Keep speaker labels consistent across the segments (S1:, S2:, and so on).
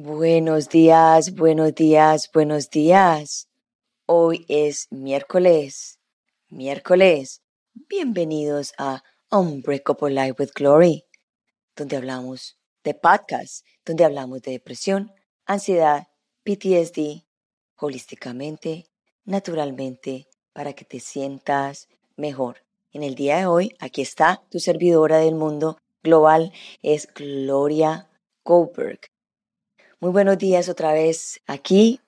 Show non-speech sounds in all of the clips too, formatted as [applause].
S1: Buenos días, buenos días, buenos días. Hoy es miércoles, miércoles. Bienvenidos a Unbreakable Life with Glory, donde hablamos de podcast, donde hablamos de depresión, ansiedad, PTSD, holísticamente, naturalmente, para que te sientas mejor. En el día de hoy, aquí está tu servidora del mundo global, es Gloria Goldberg. Muy buenos días otra vez aquí,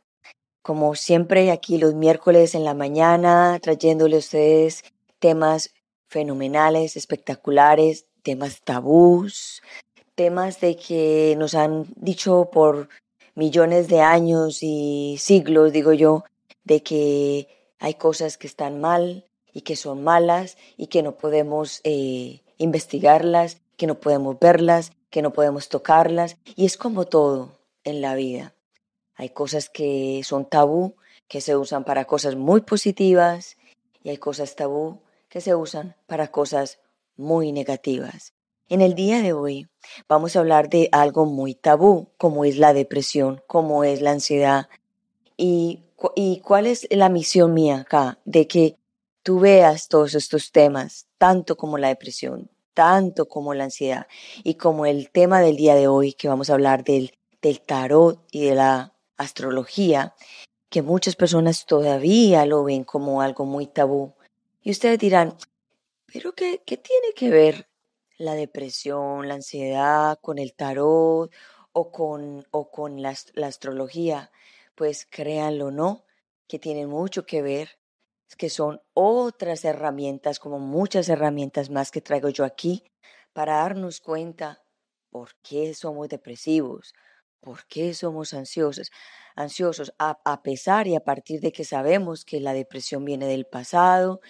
S1: como siempre, aquí los miércoles en la mañana, trayéndole a ustedes temas fenomenales, espectaculares, temas tabús, temas de que nos han dicho por millones de años y siglos, digo yo, de que hay cosas que están mal y que son malas y que no podemos eh, investigarlas, que no podemos verlas, que no podemos tocarlas. Y es como todo en la vida. Hay cosas que son tabú, que se usan para cosas muy positivas y hay cosas tabú que se usan para cosas muy negativas. En el día de hoy vamos a hablar de algo muy tabú, como es la depresión, como es la ansiedad. Y, y cuál es la misión mía acá, de que tú veas todos estos temas, tanto como la depresión, tanto como la ansiedad y como el tema del día de hoy, que vamos a hablar del del tarot y de la astrología, que muchas personas todavía lo ven como algo muy tabú. Y ustedes dirán, pero ¿qué, qué tiene que ver la depresión, la ansiedad con el tarot o con, o con la, la astrología? Pues créanlo no, que tienen mucho que ver, que son otras herramientas, como muchas herramientas más que traigo yo aquí, para darnos cuenta por qué somos depresivos, ¿Por qué somos ansiosos? Ansiosos a, pesar y a partir de que sabemos que la depresión viene del pasado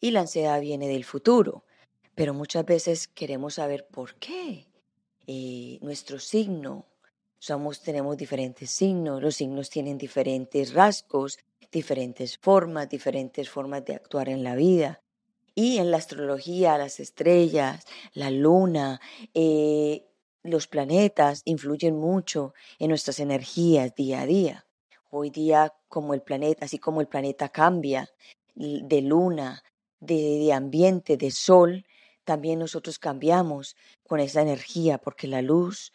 S1: y la ansiedad viene del futuro. Pero muchas veces queremos saber por qué. Eh, nuestro signo, somos, tenemos diferentes signos, los signos tienen diferentes rasgos, diferentes formas, diferentes formas de actuar en la vida. Y en la astrología, las estrellas, la luna, eh, los planetas influyen mucho en nuestras energías día a día. Hoy día, como el planeta, así como el planeta cambia de luna, de, ambiente, de sol, también nosotros cambiamos con esa energía, porque la luz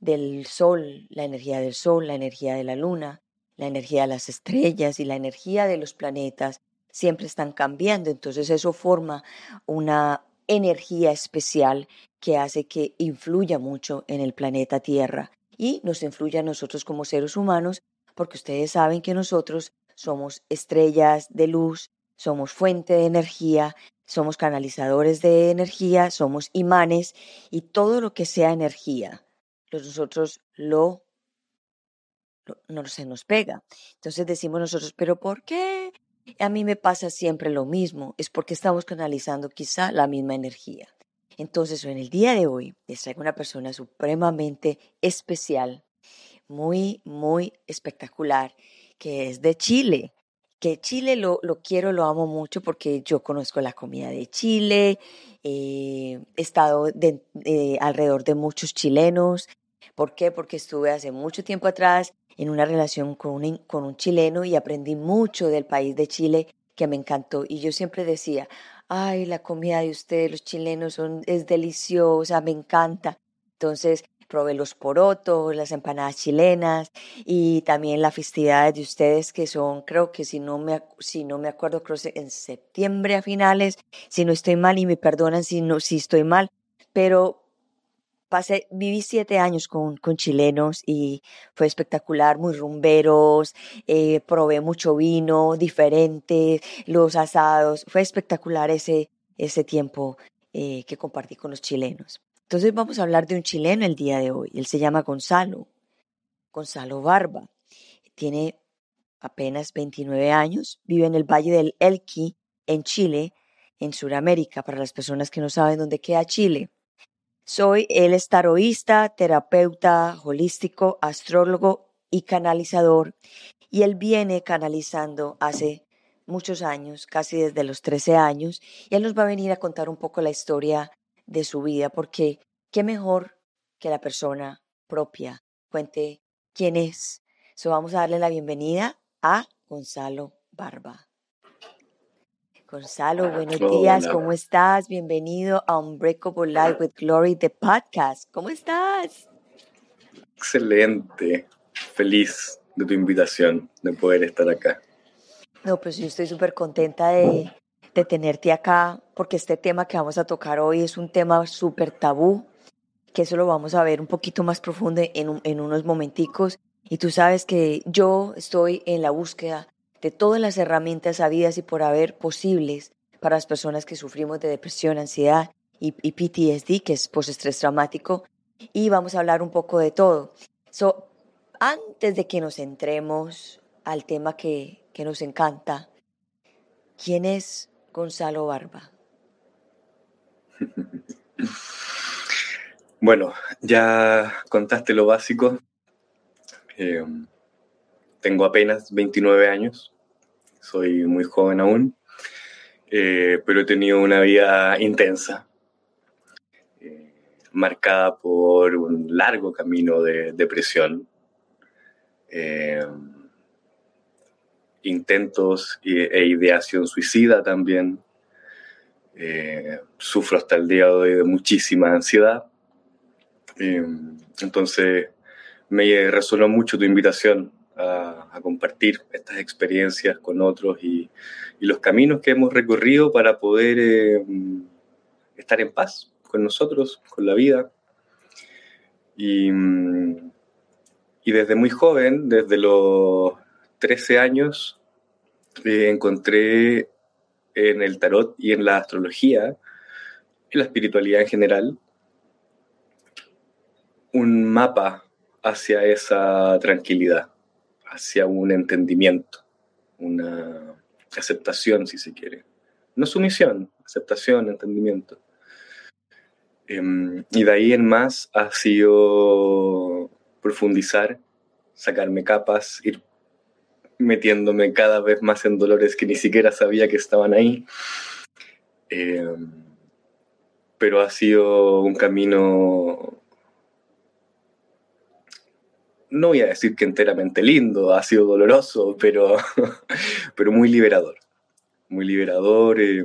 S1: del sol, la energía del sol, la energía de la luna, la energía de las estrellas y la energía de los planetas siempre están cambiando. Entonces eso forma una energía especial que hace que influya mucho en el planeta Tierra y nos influya a nosotros como seres humanos, porque ustedes saben que nosotros somos estrellas de luz, somos fuente de energía, somos canalizadores de energía, somos imanes y todo lo que sea energía, nosotros lo, no se nos pega. Entonces decimos nosotros, pero ¿por qué? A mí me pasa siempre lo mismo, es porque estamos canalizando quizá la misma energía. Entonces, en el día de hoy les traigo una persona supremamente especial, muy, muy espectacular, que es de Chile. Que Chile lo, lo quiero, lo amo mucho porque yo conozco la comida de Chile, eh, he estado de, alrededor de muchos chilenos. ¿Por qué? Porque estuve hace mucho tiempo atrás en una relación con un, con un chileno y aprendí mucho del país de Chile que me encantó. Y yo siempre decía, ay, la comida de ustedes, los chilenos, son, es deliciosa, me encanta. Entonces, probé los porotos, las empanadas chilenas y también las festividades de ustedes que son, creo que si no me, si no me acuerdo, creo que en septiembre a finales, si no estoy mal y me perdonan si, no, si estoy mal, pero pasé, viví siete años con, con chilenos y fue espectacular, muy rumberos, eh, probé mucho vino diferente, los asados, fue espectacular ese, ese tiempo eh, que compartí con los chilenos. Entonces vamos a hablar de un chileno el día de hoy, él se llama Gonzalo, Gonzalo Barba, tiene apenas 29 años, vive en el Valle del Elqui, en Chile, en Sudamérica, para las personas que no saben dónde queda Chile. Soy el estaroísta, terapeuta holístico, astrólogo y canalizador. Y él viene canalizando hace muchos años, casi desde los 13 años, y él nos va a venir a contar un poco la historia de su vida, porque qué mejor que la persona propia cuente quién es. So vamos a darle la bienvenida a Gonzalo Barba. Gonzalo, buenos días, ¿cómo estás? Bienvenido a Unbreakable Life with Glory, the podcast. ¿Cómo estás?
S2: Excelente, feliz de tu invitación, de poder estar acá.
S1: No, pues yo estoy súper contenta de, de tenerte acá, porque este tema que vamos a tocar hoy es un tema súper tabú, que eso lo vamos a ver un poquito más profundo en, en unos momenticos. Y tú sabes que yo estoy en la búsqueda de todas las herramientas habidas y por haber posibles para las personas que sufrimos de depresión, ansiedad y, PTSD, que es postestrés traumático, y vamos a hablar un poco de todo. Antes de que nos entremos al tema que, que nos encanta, ¿quién es Gonzalo Barba? [laughs]
S2: Bueno, ya contaste lo básico. Eh, tengo apenas 29 años, soy muy joven aún, eh, pero he tenido una vida intensa, eh, marcada por un largo camino de depresión, intentos e ideación suicida también. sufro hasta el día de hoy de muchísima ansiedad entonces, me resonó mucho tu invitación a, compartir estas experiencias con otros y, los caminos que hemos recorrido para poder em, estar en paz con nosotros, con la vida. Y, desde muy joven, desde los 13 años, encontré en el tarot y en la astrología, en la espiritualidad en general, un mapa hacia esa tranquilidad, hacia un entendimiento, una aceptación, si se quiere. No sumisión, aceptación, entendimiento. Em, y de ahí en más ha sido profundizar, sacarme capas, ir metiéndome cada vez más en dolores que ni siquiera sabía que estaban ahí. Em, pero ha sido un camino no voy a decir que enteramente lindo, ha sido doloroso, pero, [laughs] pero muy liberador. Muy liberador. Eh,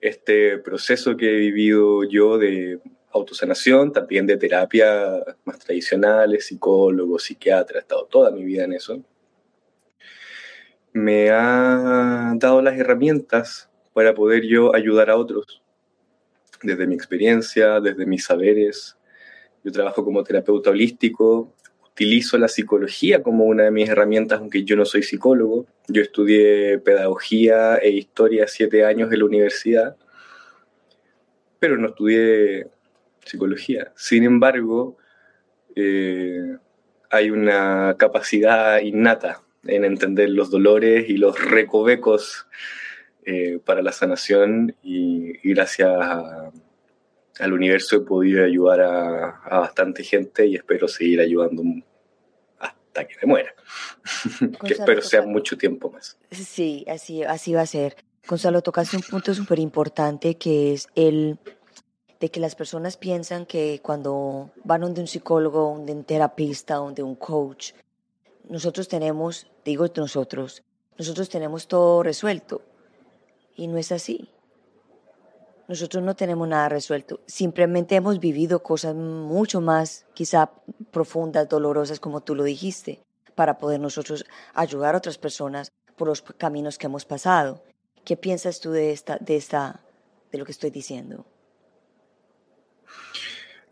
S2: este proceso que he vivido yo de autosanación, también de terapia más tradicionales, psicólogo, psiquiatra, he estado toda mi vida en eso, me ha dado las herramientas para poder yo ayudar a otros, desde mi experiencia, desde mis saberes. Yo trabajo como terapeuta holístico, utilizo la psicología como una de mis herramientas, aunque yo no soy psicólogo. Yo estudié pedagogía e historia siete años en la universidad, pero no estudié psicología. Sin embargo, eh, hay una capacidad innata en entender los dolores y los recovecos eh, para la sanación y, gracias al universo he podido ayudar a, bastante gente y espero seguir ayudando que me muera. [laughs] que espero sea mucho tiempo más.
S1: Sí, así, así va a ser. Gonzalo, tocaste un punto súper importante que es el de que las personas piensan que cuando van donde un psicólogo, donde un terapista, donde un coach, nosotros tenemos, digo nosotros, nosotros tenemos todo resuelto. Y no es así. Nosotros no tenemos nada resuelto. Simplemente hemos vivido cosas mucho más, quizá profundas, dolorosas, como tú lo dijiste, para poder nosotros ayudar a otras personas por los caminos que hemos pasado. ¿Qué piensas tú de esta, de lo que estoy diciendo?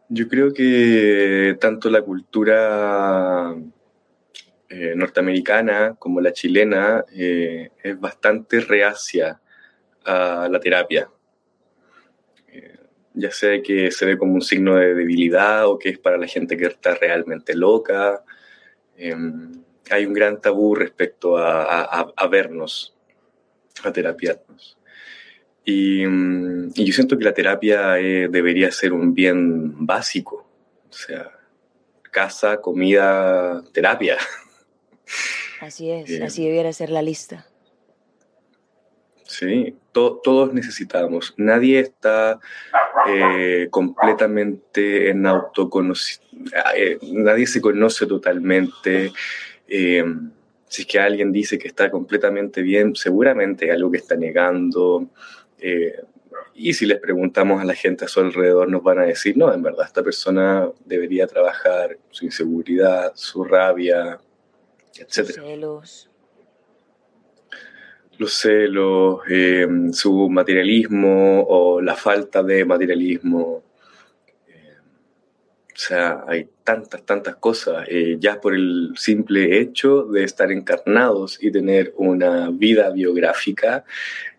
S2: Yo creo que tanto la cultura eh, norteamericana como la chilena eh, es bastante reacia a la terapia ya sea que se ve como un signo de debilidad o que es para la gente que está realmente loca. Em, hay un gran tabú respecto a, vernos, a terapiarnos. Y, mm, y, yo siento que la terapia eh, debería ser un bien básico, o sea, casa, comida, terapia.
S1: Así es, eh, así debiera ser la lista.
S2: Sí, todos necesitamos. Nadie está eh, completamente en autoconocimiento. eh, nadie se conoce totalmente. Eh, si es que alguien dice que está completamente bien, seguramente algo que está negando. Eh, y si les preguntamos a la gente a su alrededor, nos van a decir, no, en verdad, esta persona debería trabajar su inseguridad, su rabia, etc. Los celos. Los celos, eh, su materialismo o la falta de materialismo. Eh, o sea, hay tantas, tantas cosas, eh, ya por el simple hecho de estar encarnados y tener una vida biográfica,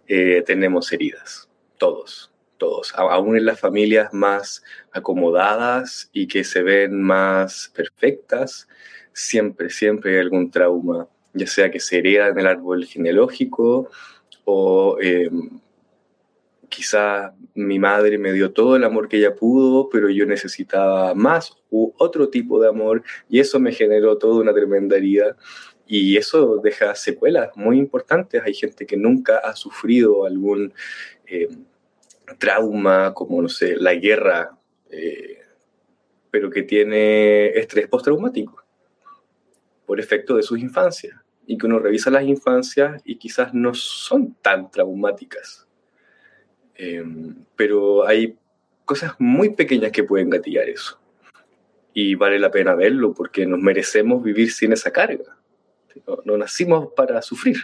S2: tenemos heridas. Todos, todos, aún en las familias más acomodadas y que se ven más perfectas, siempre, siempre hay algún trauma, ya sea que se hereda en el árbol genealógico o eh, quizá mi madre me dio todo el amor que ella pudo, pero yo necesitaba más u otro tipo de amor y eso me generó toda una tremenda herida. Y eso deja secuelas muy importantes. Hay gente que nunca ha sufrido algún eh, trauma, como, no sé, la guerra, eh, pero que tiene estrés postraumático por efecto de sus infancias. Y que uno revisa las infancias y quizás no son tan traumáticas. Em, pero hay cosas muy pequeñas que pueden gatillar eso. Y vale la pena verlo porque nos merecemos vivir sin esa carga. no nacimos para sufrir.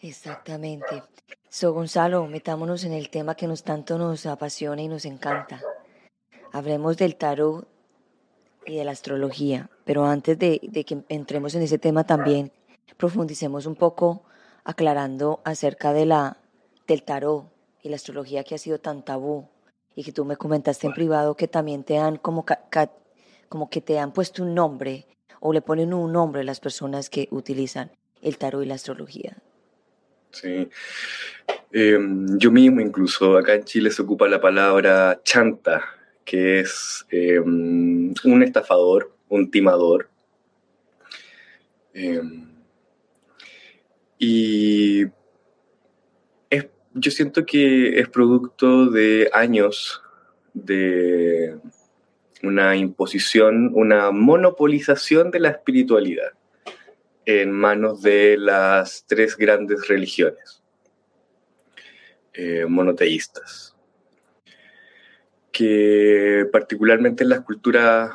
S1: Exactamente. So, Gonzalo, metámonos en el tema que nos tanto nos apasiona y nos encanta. Hablemos del tarot y de la astrología, pero antes de, que entremos en ese tema también profundicemos un poco aclarando acerca de la, del tarot y la astrología que ha sido tan tabú y que tú me comentaste en privado que también te han como, como que te han puesto un nombre o le ponen un nombre a las personas que utilizan el tarot y la astrología.
S2: Sí. Em, yo mismo incluso, acá en Chile se ocupa la palabra chanta, que es em, un estafador, un timador. Em, y yo siento que es producto de años de una imposición, una monopolización de la espiritualidad en manos de las tres grandes religiones eh, monoteístas, que particularmente en las culturas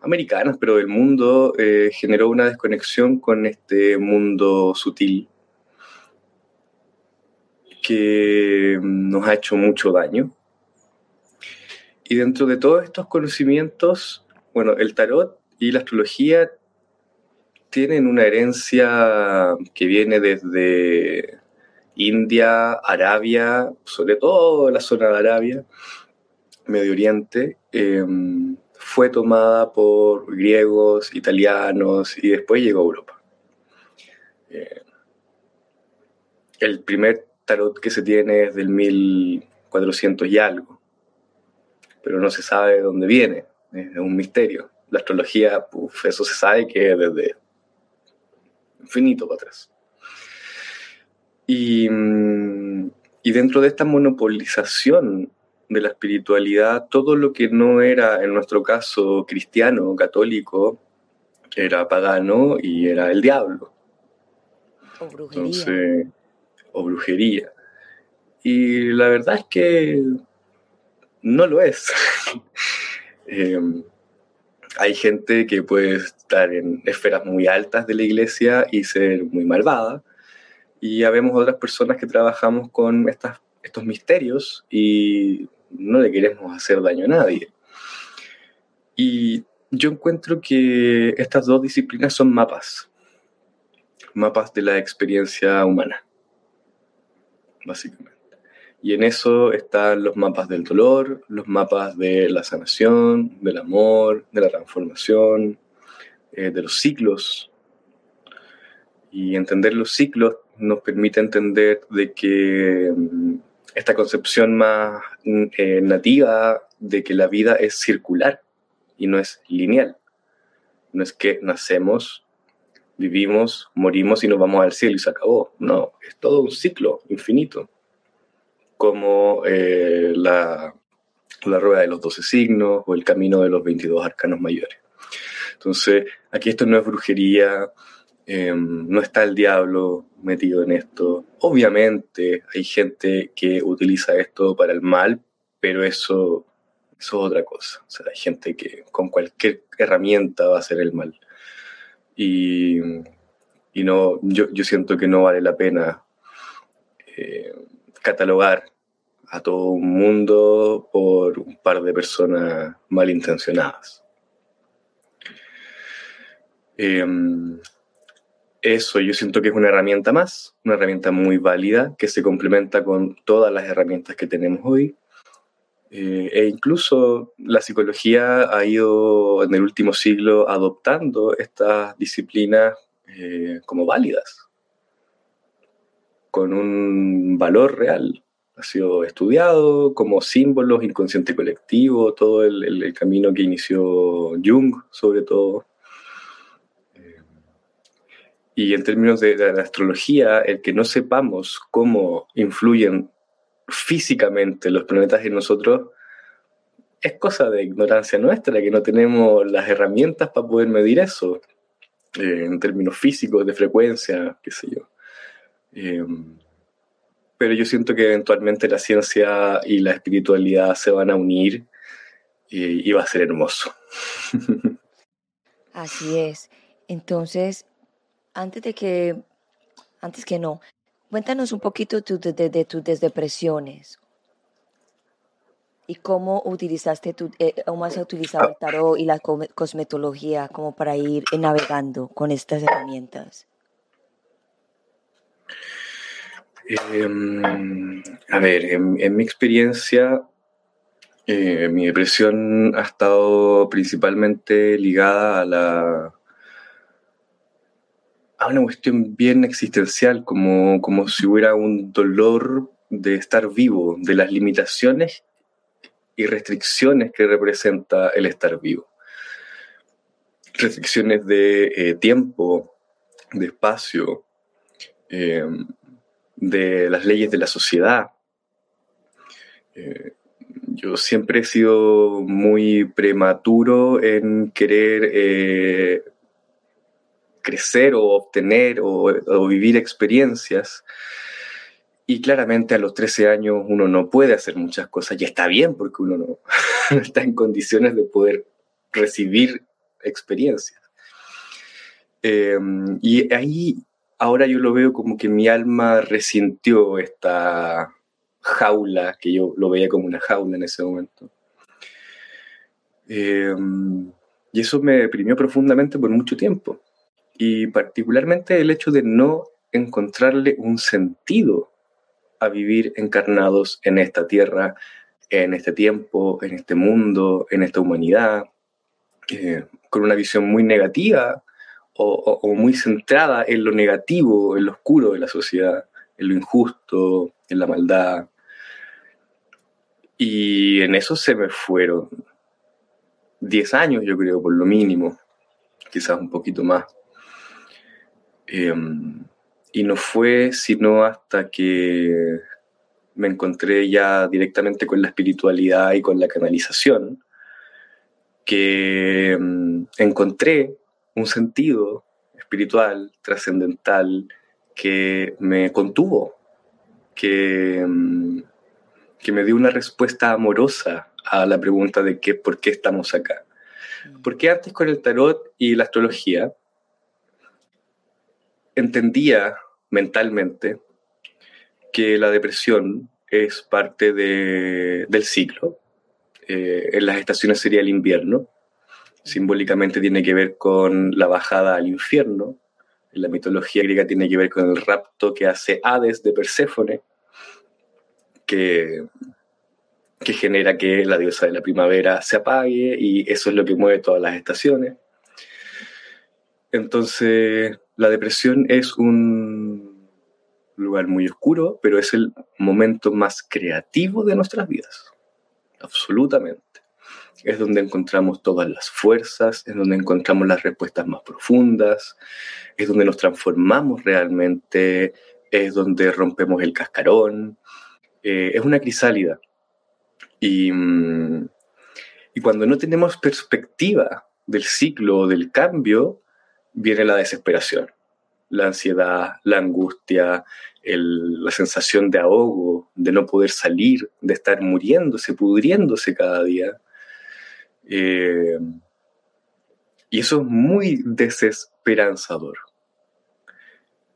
S2: americanas, pero del mundo, eh, generó una desconexión con este mundo sutil que nos ha hecho mucho daño. Y dentro de todos estos conocimientos, bueno, el tarot y la astrología tienen una herencia que viene desde India, Arabia, sobre todo la zona de Arabia, Medio Oriente, em, fue tomada por griegos, italianos y después llegó a Europa. Eh, el primer tarot que se tiene es del 1400 y algo, pero no se sabe de dónde viene, es un misterio. La astrología, eso se sabe que es desde infinito para atrás. Y, mm, y dentro de esta monopolización de la espiritualidad, todo lo que no era, en nuestro caso, cristiano o católico, era pagano y era el diablo.
S1: O brujería.
S2: o brujería. Y la verdad es que no lo es. [laughs] Em, hay gente que puede estar en esferas muy altas de la iglesia y ser muy malvada. Y habemos otras personas que trabajamos con estas, estos misterios y no le queremos hacer daño a nadie. Y yo encuentro que estas dos disciplinas son mapas, mapas de la experiencia humana, básicamente. Y en eso están los mapas del dolor, los mapas de la sanación, del amor, de la transformación, eh, de los ciclos. Y entender los ciclos nos permite entender de que mm, esta concepción más mm, eh, nativa de que la vida es circular y no es lineal. No es que nacemos, vivimos, morimos y nos vamos al cielo y se acabó. No, es todo un ciclo infinito como eh, la la rueda de los 12 signos o el camino de los 22 arcanos mayores. Entonces, aquí esto no es brujería, em, no está el diablo metido en esto. Obviamente hay gente que utiliza esto para el mal, pero eso, eso es otra cosa. O sea, hay gente que con cualquier herramienta va a hacer el mal. Y, y no, yo, yo, siento que no vale la pena eh, catalogar a todo un mundo por un par de personas malintencionadas. Em, eso yo siento que es una herramienta más, una herramienta muy válida que se complementa con todas las herramientas que tenemos hoy. Eh, e incluso la psicología ha ido en el último siglo adoptando estas disciplinas eh, como válidas, con un valor real ha sido estudiado como símbolos, inconsciente colectivo, todo el, camino que inició Jung, sobre todo. Y en términos de, la astrología, el que no sepamos cómo influyen físicamente los planetas en nosotros es cosa de ignorancia nuestra, que no tenemos las herramientas para poder medir eso, eh, en términos físicos, de frecuencia, qué sé yo. Eh, pero yo siento que eventualmente la ciencia y la espiritualidad se van a unir y, va a ser hermoso. [laughs]
S1: Así es. Entonces, antes de que, antes que no, cuéntanos un poquito de, tus depresiones y cómo utilizaste tu, eh, cómo has utilizado el tarot y la cosmetología como para ir navegando con estas herramientas.
S2: Em, a ver, en, mi experiencia, eh, mi depresión ha estado principalmente ligada a la a una cuestión bien existencial, como, como si hubiera un dolor de estar vivo, de las limitaciones y restricciones que representa el estar vivo. Restricciones de eh, tiempo, de espacio, em, de las leyes de la sociedad. Eh, yo siempre he sido muy prematuro en querer eh, crecer o obtener o, vivir experiencias. Y claramente a los 13 años uno no puede hacer muchas cosas y está bien porque uno no [laughs] está en condiciones de poder recibir experiencias. Eh, y ahí ahora yo lo veo como que mi alma resintió esta jaula, que yo lo veía como una jaula en ese momento. Em, y eso me deprimió profundamente por mucho tiempo. Y particularmente el hecho de no encontrarle un sentido a vivir encarnados en esta tierra, en este tiempo, en este mundo, en esta humanidad, eh, con una visión muy negativa o, muy centrada en lo negativo, en lo oscuro de la sociedad, en lo injusto, en la maldad. Y en eso se me fueron 10 años, yo creo, por lo mínimo, quizás un poquito más. Em, y no fue sino hasta que me encontré ya directamente con la espiritualidad y con la canalización, que em, encontré un sentido espiritual, trascendental, que me contuvo, que, mm, que me dio una respuesta amorosa a la pregunta de qué, por qué estamos acá. Mm. Porque antes con el tarot y la astrología entendía mentalmente que la depresión es parte del ciclo. Eh, en las estaciones sería el invierno, simbólicamente tiene que ver con la bajada al infierno. En la mitología griega tiene que ver con el rapto que hace Hades de Perséfone, que, que genera que la diosa de la primavera se apague y eso es lo que mueve todas las estaciones. Entonces, la depresión es un lugar muy oscuro, pero es el momento más creativo de nuestras vidas. Absolutamente es donde encontramos todas las fuerzas, es donde encontramos las respuestas más profundas, es donde nos transformamos realmente, es donde rompemos el cascarón. Eh, es una crisálida. Y, mm, y cuando no tenemos perspectiva del ciclo o del cambio, viene la desesperación, la ansiedad, la angustia, la sensación de ahogo, de no poder salir, de estar muriéndose, pudriéndose cada día. Eh, y eso es muy desesperanzador.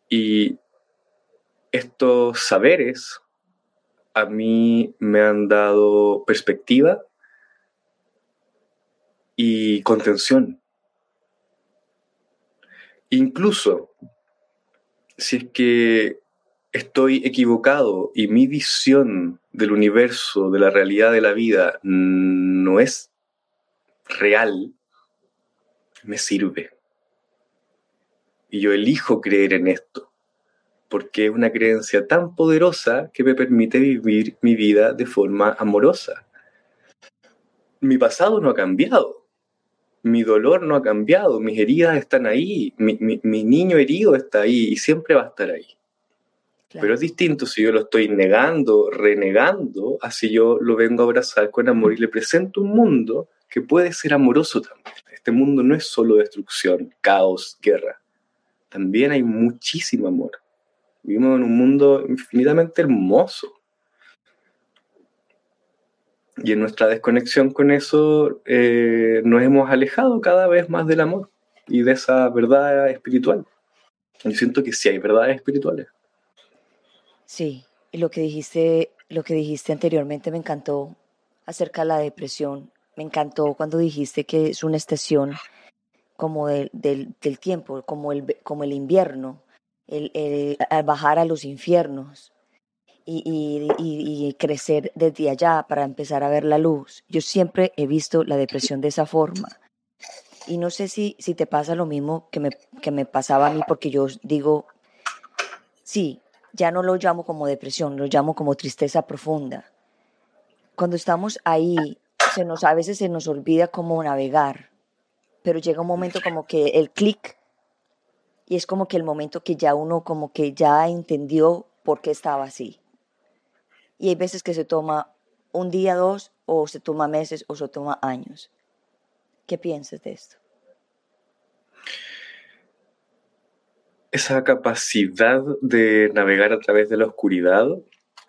S2: Y estos saberes a mí me han dado perspectiva y contención. Incluso si es que estoy equivocado y mi visión del universo, de la realidad de la vida, no es real, me sirve. Y yo elijo creer en esto, porque es una creencia tan poderosa que me permite vivir mi vida de forma amorosa. Mi pasado no ha cambiado, mi dolor no ha cambiado, mis heridas están ahí, mi, niño herido está ahí y siempre va a estar ahí. Pero es distinto si yo lo estoy negando, renegando, así yo lo vengo a abrazar con amor y le presento un mundo que puede ser amoroso también. Este mundo no es solo destrucción, caos, guerra. También hay muchísimo amor. Vivimos en un mundo infinitamente hermoso. Y en nuestra desconexión con eso eh, nos hemos alejado cada vez más del amor y de esa verdad espiritual. Yo siento que sí hay verdades espirituales.
S1: Sí, y lo que dijiste, lo que dijiste anteriormente me encantó acerca de la depresión. Me encantó cuando dijiste que es una estación como del, del, tiempo, como el, como el invierno, el, el, bajar a los infiernos y, crecer desde allá para empezar a ver la luz. Yo siempre he visto la depresión de esa forma. Y no sé si, si te pasa lo mismo que me, que me pasaba a mí, porque yo digo, sí, ya no lo llamo como depresión, lo llamo como tristeza profunda. Cuando estamos ahí, se nos, a veces se nos olvida cómo navegar, pero llega un momento como que el clic y es como que el momento que ya uno como que ya entendió por qué estaba así. Y hay veces que se toma un día, dos, o se toma meses, o se toma años. ¿Qué piensas de esto?
S2: esa capacidad de navegar a través de la oscuridad,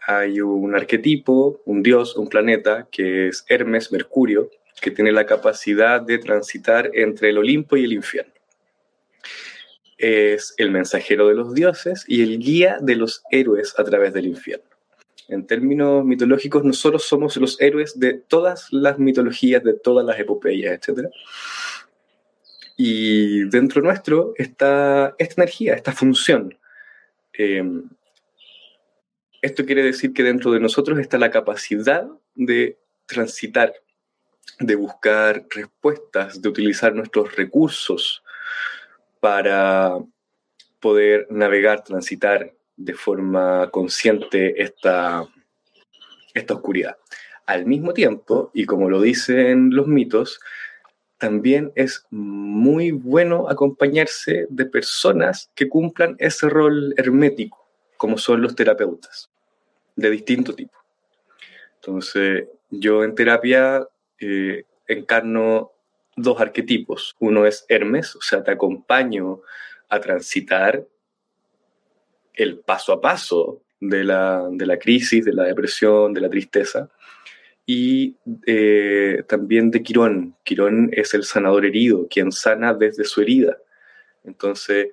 S2: hay un arquetipo, un dios, un planeta, que es Hermes, Mercurio, que tiene la capacidad de transitar entre el Olimpo y el infierno. Es el mensajero de los dioses y el guía de los héroes a través del infierno. En términos mitológicos, nosotros somos los héroes de todas las mitologías, de todas las epopeyas, etc. Y dentro nuestro está esta energía, esta función. Em, esto quiere decir que dentro de nosotros está la capacidad de transitar, de buscar respuestas, de utilizar nuestros recursos para poder navegar, transitar de forma consciente esta, esta oscuridad. Al mismo tiempo, y como lo dicen los mitos, también es muy bueno acompañarse de personas que cumplan ese rol hermético, como son los terapeutas, de distinto tipo. Entonces, yo en terapia eh, encarno dos arquetipos. Uno es Hermes, o sea, te acompaño a transitar el paso a paso de la, de la crisis, de la depresión, de la tristeza y eh, también de Quirón. Quirón es el sanador herido, quien sana desde su herida. Entonces,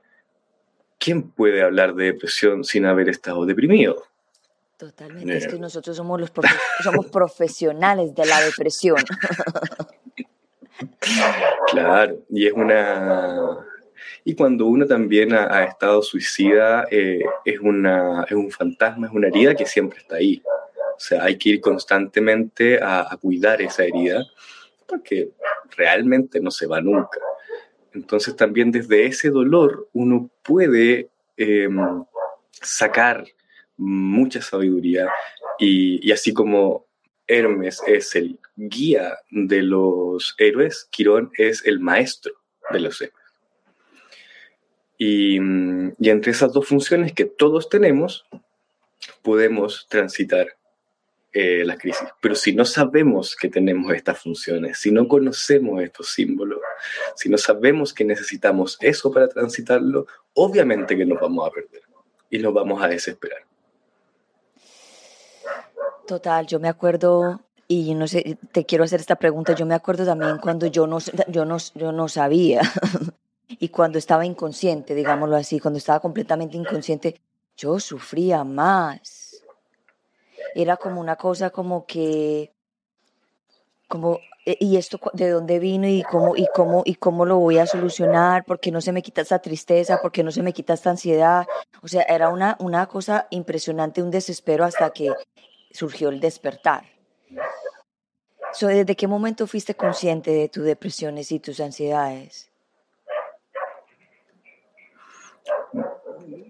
S2: ¿quién puede hablar de depresión sin haber estado deprimido?
S1: Totalmente, es que nosotros somos los [laughs] somos profesionales de la depresión. [laughs]
S2: claro, y es una... Y cuando uno también ha, estado suicida, eh, es, una, es un fantasma, es una herida que siempre está ahí. O sea, hay que ir constantemente a, cuidar esa herida porque realmente no se va nunca. Entonces también desde ese dolor uno puede em, sacar mucha sabiduría y, así como Hermes es el guía de los héroes, Quirón es el maestro de los héroes. Y, y, entre esas dos funciones que todos tenemos, podemos transitar eh, las crisis. Pero si no sabemos que tenemos estas funciones, si no conocemos estos símbolos, si no sabemos que necesitamos eso para transitarlo, obviamente que nos vamos a perder y nos vamos a desesperar.
S1: Total, yo me acuerdo, y no sé, te quiero hacer esta pregunta, yo me acuerdo también cuando yo no, yo no, yo no sabía [laughs] y cuando estaba inconsciente, digámoslo así, cuando estaba completamente inconsciente, yo sufría más. Era como una cosa como que, como, e, ¿y esto de dónde vino y cómo, y cómo, y cómo lo voy a solucionar? ¿Por qué no se me quita esta tristeza? ¿Por qué no se me quita esta ansiedad? O sea, era una, una cosa impresionante, un desespero hasta que surgió el despertar. ¿Desde qué momento fuiste consciente de tus depresiones y tus ansiedades?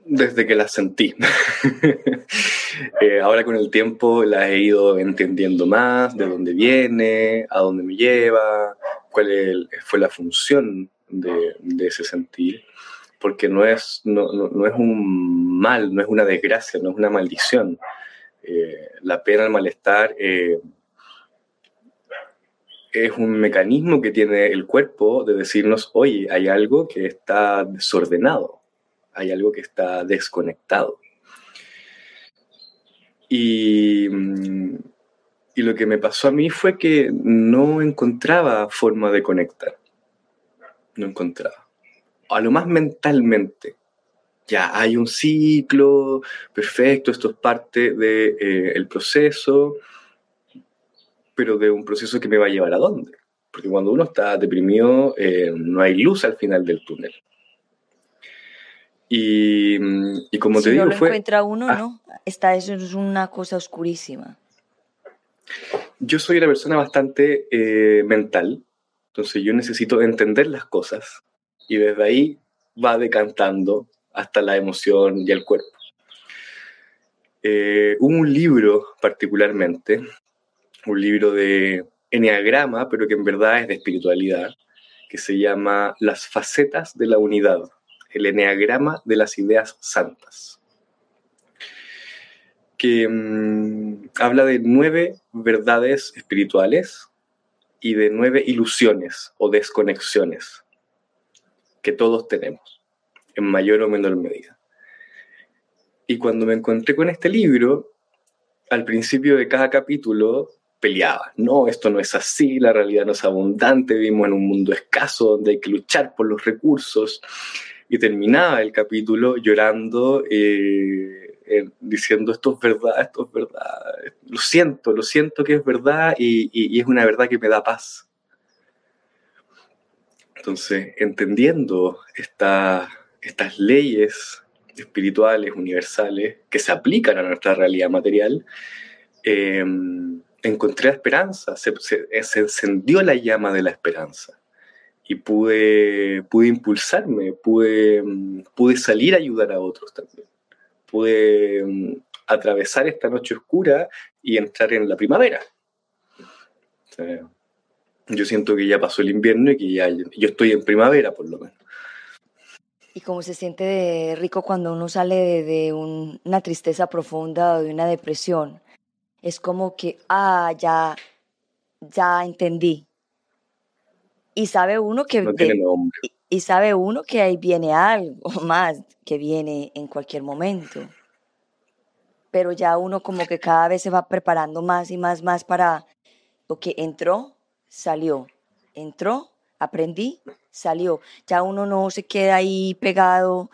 S2: Desde que las sentí. [laughs] Eh, ahora con el tiempo las he ido entendiendo más, de dónde viene, a dónde me lleva, cuál fue la función de, ese sentir, porque no es, no, no, es un mal, no es una desgracia, no es una maldición eh, la pena, el malestar, eh, es un mecanismo que tiene el cuerpo de decirnos, oye, hay algo que está desordenado, hay algo que está desconectado. Y, mm, y lo que me pasó a mí fue que no encontraba forma de conectar. No encontraba. A lo más mentalmente ya hay un ciclo, perfecto, esto es parte del de, eh, proceso, pero de un proceso que me va a llevar a dónde. Porque cuando uno está deprimido, eh, no hay luz al final del túnel. Y, y como te digo,
S1: no
S2: lo fue.
S1: encuentra uno, ah. ¿no? Está, eso es una cosa oscurísima.
S2: Yo soy una persona bastante eh, mental, entonces yo necesito entender las cosas y desde ahí va decantando hasta la emoción y el cuerpo. Eh, un libro particularmente, un libro de enneagrama, pero que en verdad es de espiritualidad, que se llama Las facetas de la unidad, el enneagrama de las ideas santas, que mm, habla de nueve verdades espirituales y de nueve ilusiones o desconexiones que todos tenemos en mayor o menor medida. Y cuando me encontré con este libro, al principio de cada capítulo peleaba, no, esto no es así, la realidad no es abundante, vivimos en un mundo escaso donde hay que luchar por los recursos. Y terminaba el capítulo llorando, eh, eh, diciendo, esto es verdad, esto es verdad, lo siento, lo siento que es verdad y, es una verdad que me da paz. Entonces, entendiendo esta, estas leyes espirituales, universales, que se aplican a nuestra realidad material, em, encontré esperanza, se, encendió la llama de la esperanza y pude, pude impulsarme, pude, pude salir a ayudar a otros también, pude em, atravesar esta noche oscura y entrar en la primavera. yo siento que ya pasó el invierno y que ya yo estoy en primavera por lo menos
S1: y cómo se siente de rico cuando uno sale de, una tristeza profunda o de una depresión. Es como que, ah, ya, ya entendí. Y sabe uno que y, sabe uno que ahí viene algo [laughs] más que viene en cualquier momento. Pero ya uno como que cada vez se va preparando más y más, más para lo que entró, salió. Entró, aprendí, salió. Ya uno no se queda ahí pegado,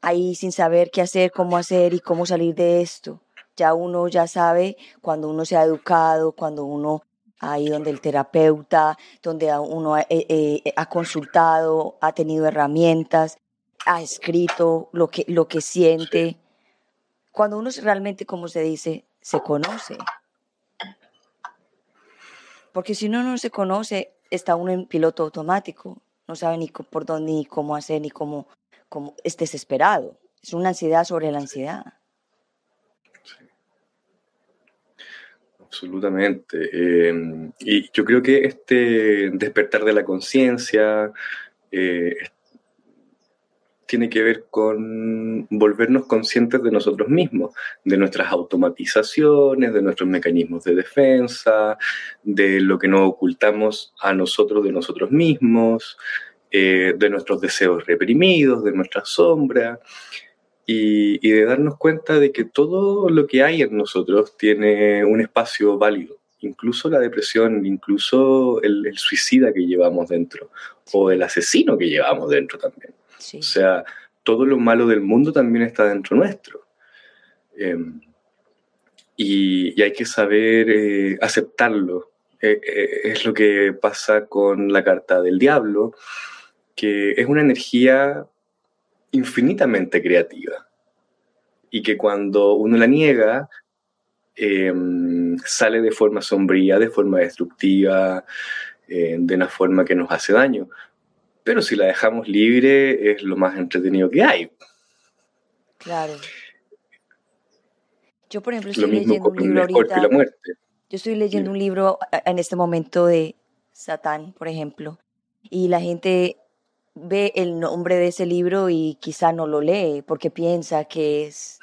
S1: ahí sin saber qué hacer, cómo hacer y cómo salir de esto. Ya uno ya sabe cuando uno se ha educado, cuando uno ahí donde el terapeuta, donde uno eh, eh, ha consultado, ha tenido herramientas, ha escrito lo que, lo que siente. Cuando uno realmente, como se dice, se conoce. Porque si uno no se conoce, está uno en piloto automático, no sabe ni por dónde, ni cómo hacer, ni cómo, cómo es desesperado. Es una ansiedad sobre la ansiedad.
S2: Absolutamente. Eh, y yo creo que este despertar de la conciencia, eh, tiene que ver con volvernos conscientes de nosotros mismos, de nuestras automatizaciones, de nuestros mecanismos de defensa, de lo que nos ocultamos a nosotros de nosotros mismos, eh, de nuestros deseos reprimidos, de nuestra sombra, y, de darnos cuenta de que todo lo que hay en nosotros tiene un espacio válido incluso la depresión, incluso el, el, suicida que llevamos dentro, o el asesino que llevamos dentro también. O sea, todo lo malo del mundo también está dentro nuestro. Em, y, hay que saber eh, aceptarlo. Eh, eh, es lo que pasa con la carta del diablo, que es una energía infinitamente creativa y que cuando uno la niega, em, sale de forma sombría, de forma destructiva, de una forma que nos hace daño pero si la dejamos libre es lo más entretenido que hay.
S1: Claro. Yo, por ejemplo, estoy leyendo un libro ahorita. La muerte. Yo estoy leyendo un libro en este momento de Satán, por ejemplo, y la gente ve el nombre de ese libro y quizá no lo lee porque piensa que es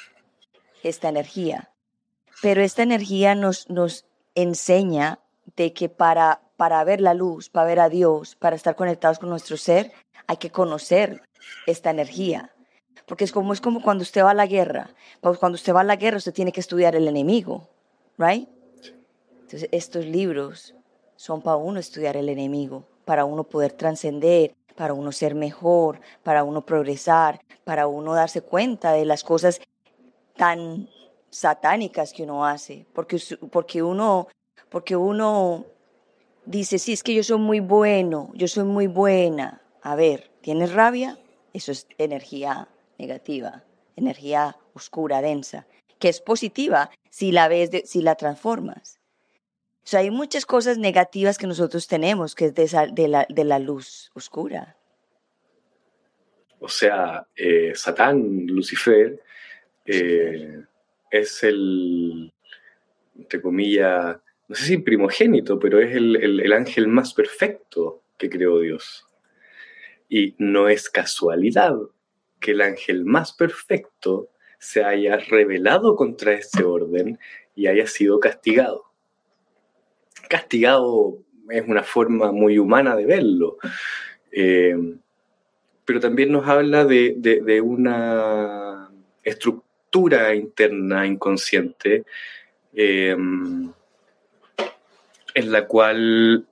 S1: esta energía. Pero esta energía nos, nos enseña de que para para ver la luz, para ver a Dios, para estar conectados con nuestro ser, hay que conocer esta energía. Porque es como, es como cuando usted va a la guerra. Pues cuando usted va a la guerra, usted tiene que estudiar el enemigo, ¿right? Entonces, estos libros son para uno estudiar el enemigo, para uno poder trascender, para uno ser mejor, para uno progresar, para uno darse cuenta de las cosas tan satánicas que uno hace. Porque, porque, uno, porque uno dice, sí, es que yo soy muy bueno, yo soy muy buena. A ver, ¿tienes rabia? Eso es energía negativa, energía oscura, densa, que es positiva si la ves, si la transformas. O sea, hay muchas cosas negativas que nosotros tenemos, que es de, la, de la, luz oscura.
S2: O sea, eh, Satán, Lucifer, eh, es el, entre comillas, no sé si primogénito, pero es el, ángel más perfecto que creó Dios. Y no es casualidad que el ángel más perfecto se haya rebelado contra este orden y haya sido castigado. Castigado es una forma muy humana de verlo, eh, pero también nos habla de una estructura interna inconsciente eh, en la cual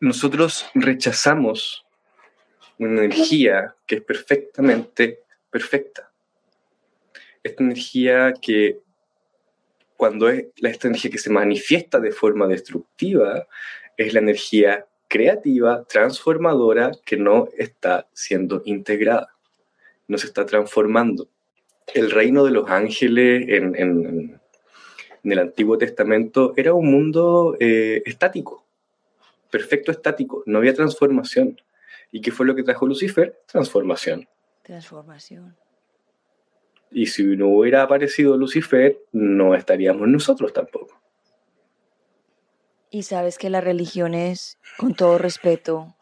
S2: nosotros rechazamos una energía que es perfectamente perfecta. Esta energía que cuando es esta energía que se manifiesta de forma destructiva, es la energía creativa, transformadora, que no está siendo integrada, no se está transformando. El reino de los ángeles en, en el Antiguo Testamento era un mundo eh, estático, perfecto estático, no había transformación. ¿Y qué fue lo que trajo Lucifer? Transformación.
S1: Transformación.
S2: Y si no hubiera aparecido Lucifer, no estaríamos nosotros tampoco.
S1: Y sabes que las religiones, con todo respeto,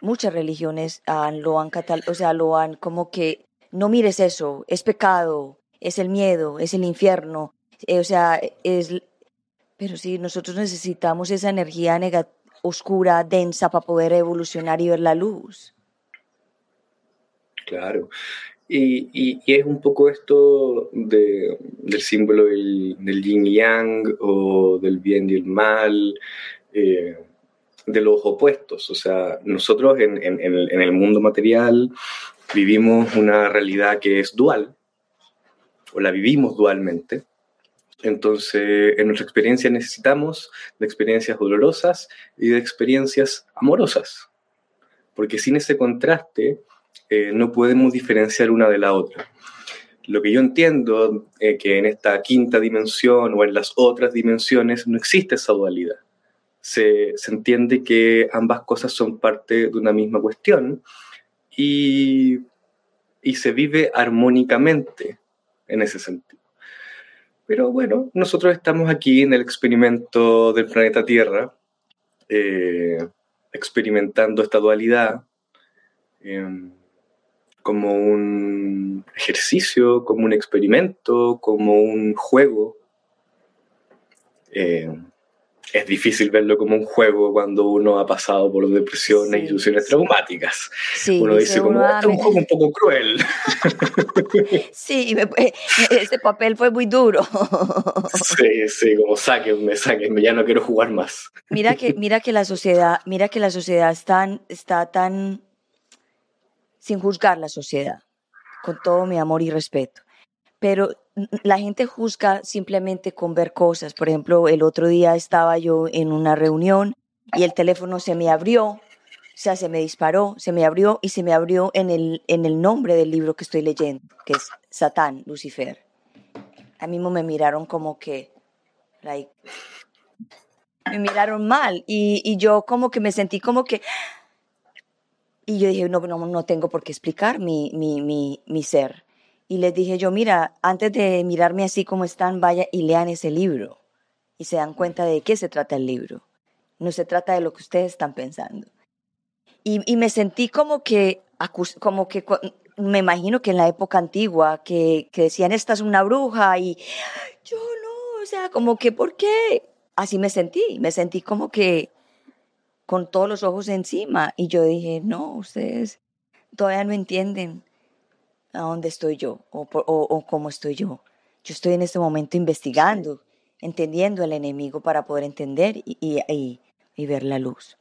S1: muchas religiones lo han catal o sea, lo han como que no mires eso, es pecado, es el miedo, es el infierno, eh, o sea, es... Pero sí, nosotros necesitamos esa energía oscura, densa, para poder evolucionar y ver la luz.
S2: Claro. Y, es un poco esto de, del símbolo del, del, yin yang o del bien y el mal, eh, de los opuestos. O sea, nosotros en, en, en, el mundo material vivimos una realidad que es dual, o la vivimos dualmente, entonces, en nuestra experiencia necesitamos de experiencias dolorosas y de experiencias amorosas, porque sin ese contraste eh, no podemos diferenciar una de la otra. Lo que yo entiendo es eh, que en esta quinta dimensión o en las otras dimensiones no existe esa dualidad. Se, se entiende que ambas cosas son parte de una misma cuestión y, y se vive armónicamente en ese sentido. Pero bueno, nosotros estamos aquí en el experimento del planeta Tierra, eh, experimentando esta dualidad. Em, como un ejercicio, como un experimento, como un juego. Eh, es difícil verlo como un juego cuando uno ha pasado por depresiones y situaciones traumáticas. uno dice, como, este es un juego un poco cruel. [laughs]
S1: Sí, [laughs] este papel fue muy duro.
S2: Sí, sí, como sáquenme, sáquenme, ya no quiero jugar más.
S1: Mira que, mira que la sociedad, mira que la sociedad está tan, sin juzgar la sociedad, con todo mi amor y respeto. Pero la gente juzga simplemente con ver cosas. Por ejemplo, el otro día estaba yo en una reunión y el teléfono se me abrió, o sea, se me disparó, se me abrió y se me abrió en el, en el nombre del libro que estoy leyendo, que es Satán, Lucifer. A mí me miraron como que, like, me miraron mal y, y yo como que me sentí como que, y yo dije, no, no, no tengo por qué explicar mi, mi, mi, mi ser y les dije yo, mira, antes de mirarme así como están, vaya y lean ese libro. Y se dan cuenta de qué se trata el libro. No se trata de lo que ustedes están pensando. Y, y me sentí como que, como que, me imagino que en la época antigua, que, que decían, esta es una bruja y yo no, o sea, como que, ¿por qué? Así me sentí, me sentí como que con todos los ojos encima. Y yo dije, no, ustedes todavía no entienden a dónde estoy yo o, cómo estoy yo. Yo estoy en este momento investigando, entendiendo al enemigo para poder entender y, ver la luz.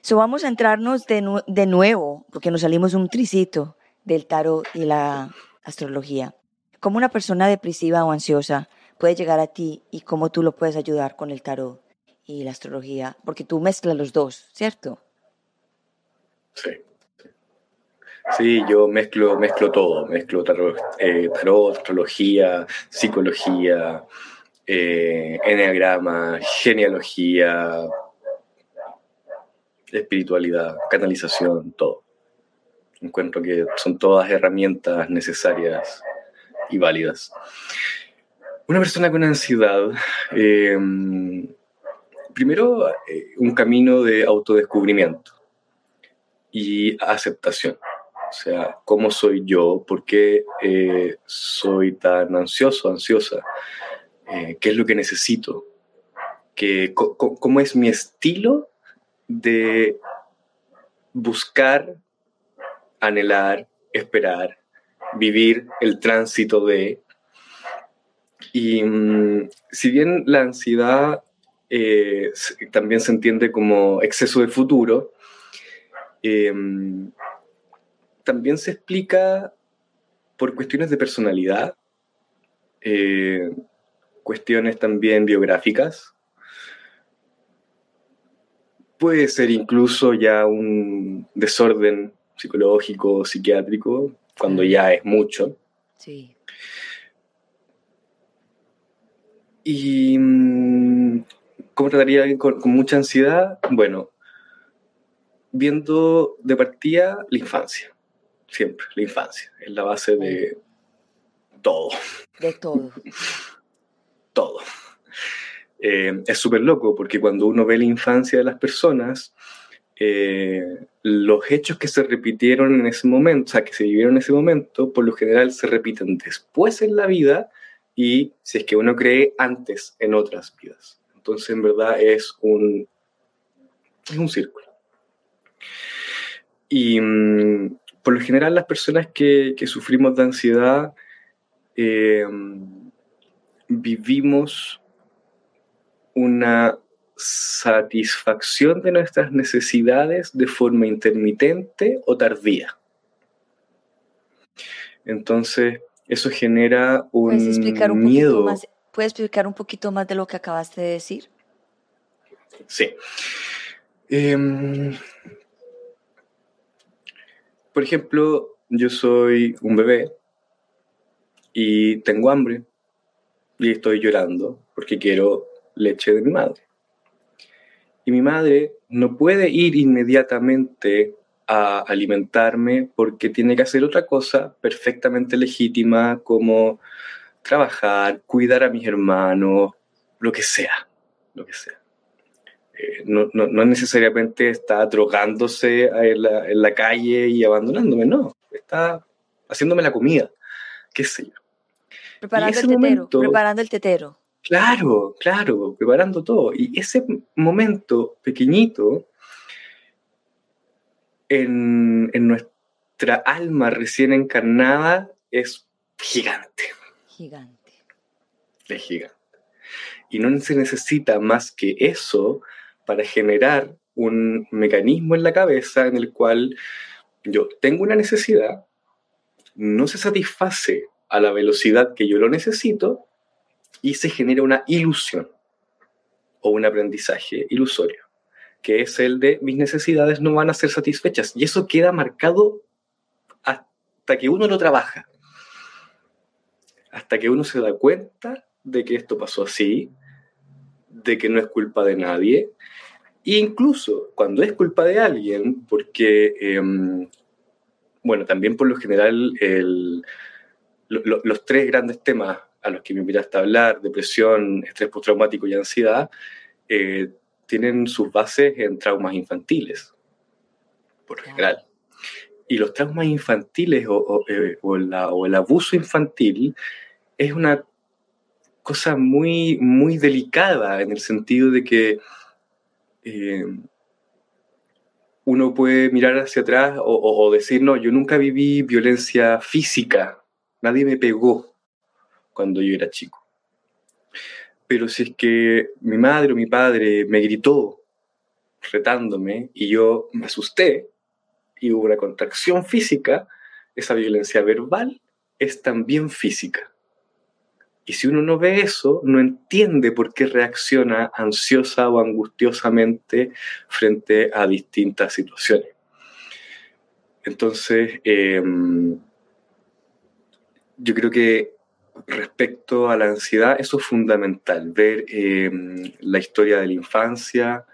S1: So vamos a entrarnos de, de nuevo, porque nos salimos un tricito del tarot y la astrología. ¿Cómo una persona depresiva o ansiosa puede llegar a ti y cómo tú lo puedes ayudar con el tarot y la astrología? Porque tú mezclas los dos, ¿cierto?
S2: Sí. Sí, yo mezclo, mezclo todo, mezclo tarot, eh, astrología, psicología, eh, enneagrama, genealogía, espiritualidad, canalización, todo. Encuentro que son todas herramientas necesarias y válidas. Una persona con ansiedad, em, primero eh, un camino de autodescubrimiento y aceptación. O sea, ¿cómo soy yo? ¿Por qué eh, soy tan ansioso, ansiosa? Eh, ¿Qué es lo que necesito? ¿Qué, ¿Cómo es mi estilo de buscar, anhelar, esperar, vivir el tránsito de... Y mm, si bien la ansiedad eh, también se entiende como exceso de futuro, también se explica por cuestiones de personalidad, eh, cuestiones también biográficas. Puede ser incluso ya un desorden psicológico, psiquiátrico, cuando ya es mucho. Sí. ¿Y mm, cómo trataría con, con mucha ansiedad? Bueno, viendo de partida la infancia siempre, la infancia, es la base de todo.
S1: De todo. [laughs]
S2: todo. Eh, es súper loco porque cuando uno ve la infancia de las personas, eh, los hechos que se repitieron en ese momento, o sea, que se vivieron en ese momento, por lo general se repiten después en la vida y, si es que uno cree, antes en otras vidas. Entonces, en verdad, es un, es un círculo. Y mm, por lo general las personas que, sufrimos de ansiedad eh, vivimos una satisfacción de nuestras necesidades de forma intermitente o tardía. Entonces, eso genera un ¿Puedes explicar un miedo.
S1: Más, ¿Puedes explicar un poquito más de lo que acabaste de decir?
S2: Sí. Em, por ejemplo, yo soy un bebé y tengo hambre y estoy llorando porque quiero leche de mi madre. Y mi madre no puede ir inmediatamente a alimentarme porque tiene que hacer otra cosa perfectamente legítima como trabajar, cuidar a mis hermanos, lo que sea, lo que sea. Eh, no, no, necesariamente está drogándose en la, en la, calle y abandonándome, no. Está haciéndome la comida, qué sé yo.
S1: Preparando el tetero, preparando el tetero.
S2: Claro, claro, preparando todo. Y ese momento pequeñito en, en nuestra alma recién encarnada es gigante.
S1: Gigante.
S2: Es gigante. Y no se necesita más que eso para generar un mecanismo en la cabeza en el cual yo tengo una necesidad, no se satisface a la velocidad que yo lo necesito y se genera una ilusión o un aprendizaje ilusorio, que es el de mis necesidades no van a ser satisfechas. Y eso queda marcado hasta que uno lo trabaja, hasta que uno se da cuenta de que esto pasó así, de que no es culpa de nadie. E incluso cuando es culpa de alguien, porque, em, bueno, también por lo general los tres grandes temas a los que me invitaste a hablar, depresión, estrés postraumático y ansiedad, eh, tienen sus bases en traumas infantiles, por lo general. Y los traumas infantiles o, eh, o el abuso infantil es una cosa muy, muy delicada en el sentido de que eh, uno puede mirar hacia atrás o, decir, no, yo nunca viví violencia física, nadie me pegó cuando yo era chico. Pero si es que mi madre o mi padre me gritó retándome y yo me asusté y hubo una contracción física, esa violencia verbal es también física. Y si uno no ve eso, no entiende por qué reacciona ansiosa o angustiosamente frente a distintas situaciones. Entonces, em, yo creo que respecto a la ansiedad, eso es fundamental, ver em, la historia de la infancia.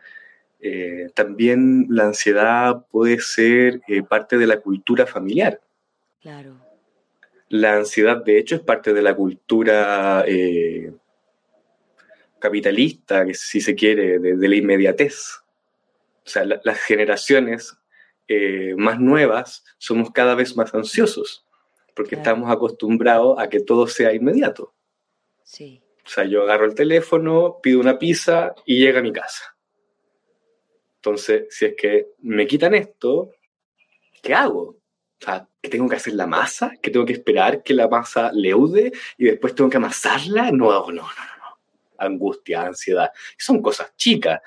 S2: Eh, también la ansiedad puede ser eh, parte de la cultura familiar.
S1: Claro.
S2: La ansiedad, de hecho, es parte de la cultura eh, capitalista, que si se quiere, de, la inmediatez. O sea, las generaciones eh, más nuevas somos cada vez más ansiosos, porque estamos acostumbrados a que todo sea inmediato.
S1: Sí.
S2: O sea, yo agarro el teléfono, pido una pizza y llega a mi casa. Entonces, si es que me quitan esto, ¿qué hago? Sea, que tengo que hacer la masa, que tengo que esperar que la masa leude y después tengo que amasarla. No, no, no, no, no. Angustia, ansiedad. Son cosas chicas.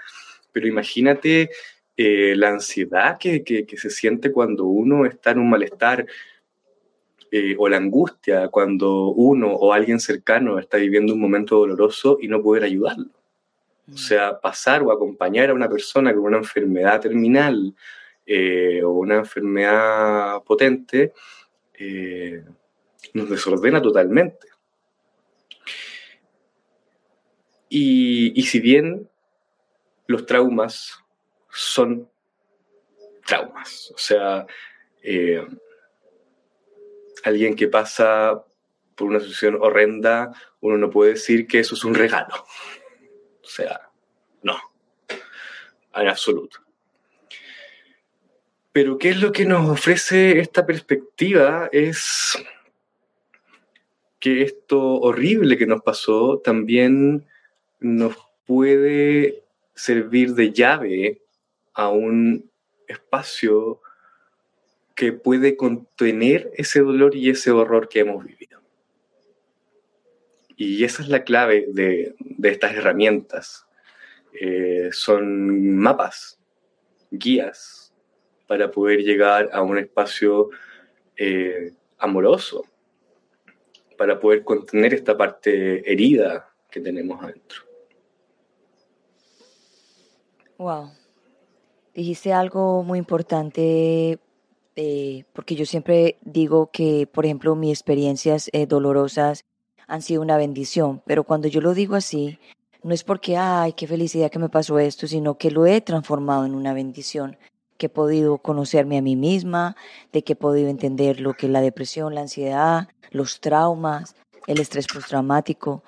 S2: Pero imagínate eh, la ansiedad que, que, se siente cuando uno está en un malestar eh, o la angustia cuando uno o alguien cercano está viviendo un momento doloroso y no poder ayudarlo. O mm. sea, pasar o acompañar a una persona con una enfermedad terminal eh, o una enfermedad potente, eh, nos desordena totalmente. Y, si bien los traumas son traumas, o sea, eh, alguien que pasa por una situación horrenda, uno no puede decir que eso es un regalo. O sea, no, en absoluto. Pero ¿qué es lo que nos ofrece esta perspectiva? Es que esto horrible que nos pasó también nos puede servir de llave a un espacio que puede contener ese dolor y ese horror que hemos vivido. Y esa es la clave de, estas herramientas. Eh, son mapas, guías, para poder llegar a un espacio eh, amoroso, para poder contener esta parte herida que tenemos adentro.
S1: Wow. Dijiste algo muy importante eh, porque yo siempre digo que, por ejemplo, mis experiencias eh, dolorosas han sido una bendición, pero cuando yo lo digo así, no es porque, ay, qué felicidad que me pasó esto, sino que lo he transformado en una bendición que he podido conocerme a mí misma, de que he podido entender lo que es la depresión, la ansiedad, los traumas, el estrés postraumático,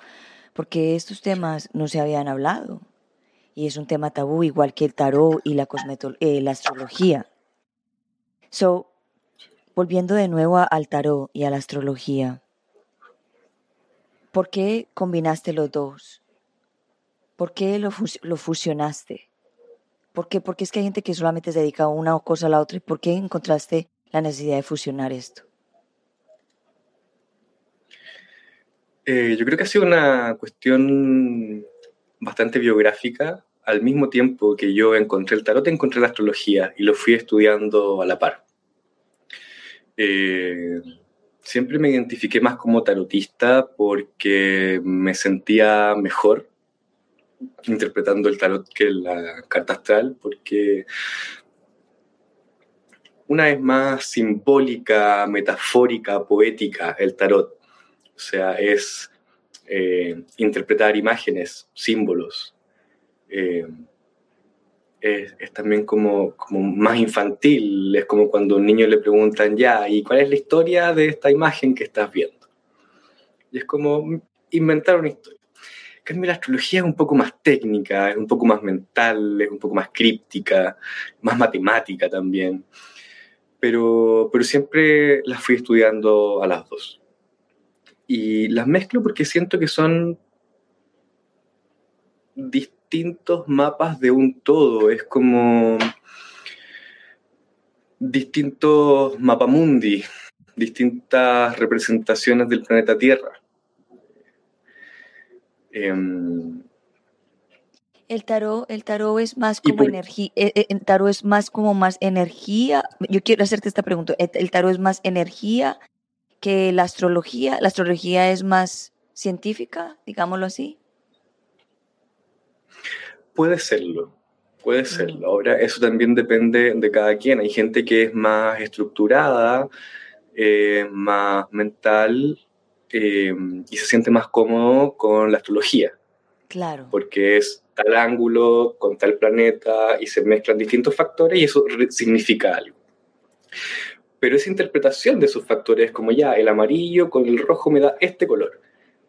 S1: porque estos temas no se habían hablado. Y es un tema tabú, igual que el tarot y la, eh, la astrología. So, volviendo de nuevo al tarot y a la astrología, ¿por qué combinaste los dos? ¿Por qué lo, lo fusionaste? ¿Por qué? Porque es que hay gente que solamente se dedica a una cosa a la otra. ¿Y por qué encontraste la necesidad de fusionar esto?
S2: Eh, yo creo que ha sido una cuestión bastante biográfica. Al mismo tiempo que yo encontré el tarot, encontré la astrología y lo fui estudiando a la par. Eh, siempre me identifiqué más como tarotista porque me sentía mejor interpretando el tarot que la carta astral, porque una es más simbólica, metafórica, poética el tarot. O sea, es eh, interpretar imágenes, símbolos. Eh, es, también como, como más infantil, es como cuando a un niño le preguntan, ya, ¿y cuál es la historia de esta imagen que estás viendo? Y es como inventar una historia. En la astrología es un poco más técnica, es un poco más mental, es un poco más críptica, más matemática también. Pero, pero siempre las fui estudiando a las dos. Y las mezclo porque siento que son distintos mapas de un todo. Es como distintos mapamundi, distintas representaciones del planeta Tierra.
S1: Em, el tarot, el tarot es más como energía, eh, eh, el tarot es más como más energía. Yo quiero hacerte esta pregunta. ¿El tarot es más energía que la astrología? ¿La astrología es más científica, digámoslo así?
S2: Puede serlo, puede mm. serlo. Ahora, eso también depende de cada quien. Hay gente que es más estructurada, eh, más mental, eh, y se siente más cómodo con la astrología.
S1: Claro.
S2: Porque es tal ángulo con tal planeta y se mezclan distintos factores y eso significa algo. Pero esa interpretación de esos factores, como ya el amarillo con el rojo me da este color,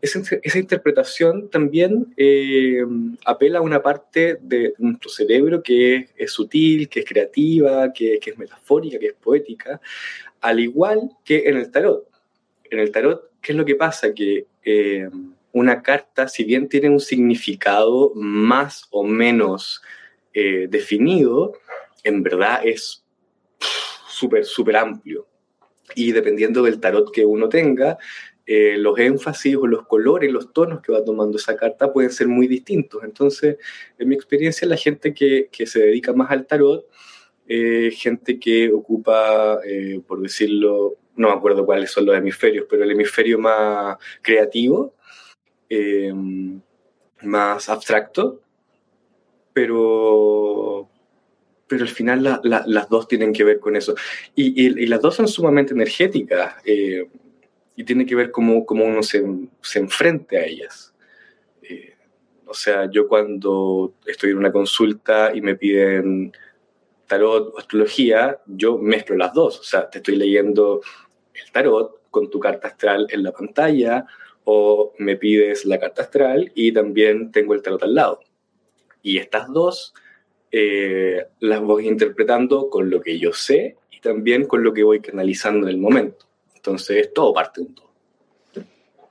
S2: esa, esa interpretación también eh, apela a una parte de nuestro cerebro que es, sutil, que es creativa, que, que es metafórica, que es poética, al igual que en el tarot. En el tarot ¿qué es lo que pasa? Que eh, una carta, si bien tiene un significado más o menos eh, definido, en verdad es súper, súper amplio. Y dependiendo del tarot que uno tenga, eh, los énfasis o los colores, los tonos que va tomando esa carta pueden ser muy distintos. Entonces, en mi experiencia, la gente que, que se dedica más al tarot, gente que ocupa, por decirlo, no me acuerdo cuáles son los hemisferios, pero el hemisferio más creativo, eh, más abstracto, pero, pero al final las dos tienen que ver con eso. Y, las dos son sumamente energéticas eh, y tiene que ver cómo, cómo uno se, se enfrente a ellas. Eh, o sea, yo cuando estoy en una consulta y me piden tarot o astrología, yo mezclo las dos. O sea, te estoy leyendo el tarot con tu carta astral en la pantalla o me pides la carta astral y también tengo el tarot al lado. Y estas dos eh, las voy interpretando con lo que yo sé y también con lo que voy canalizando en el momento. Entonces, todo parte de un todo.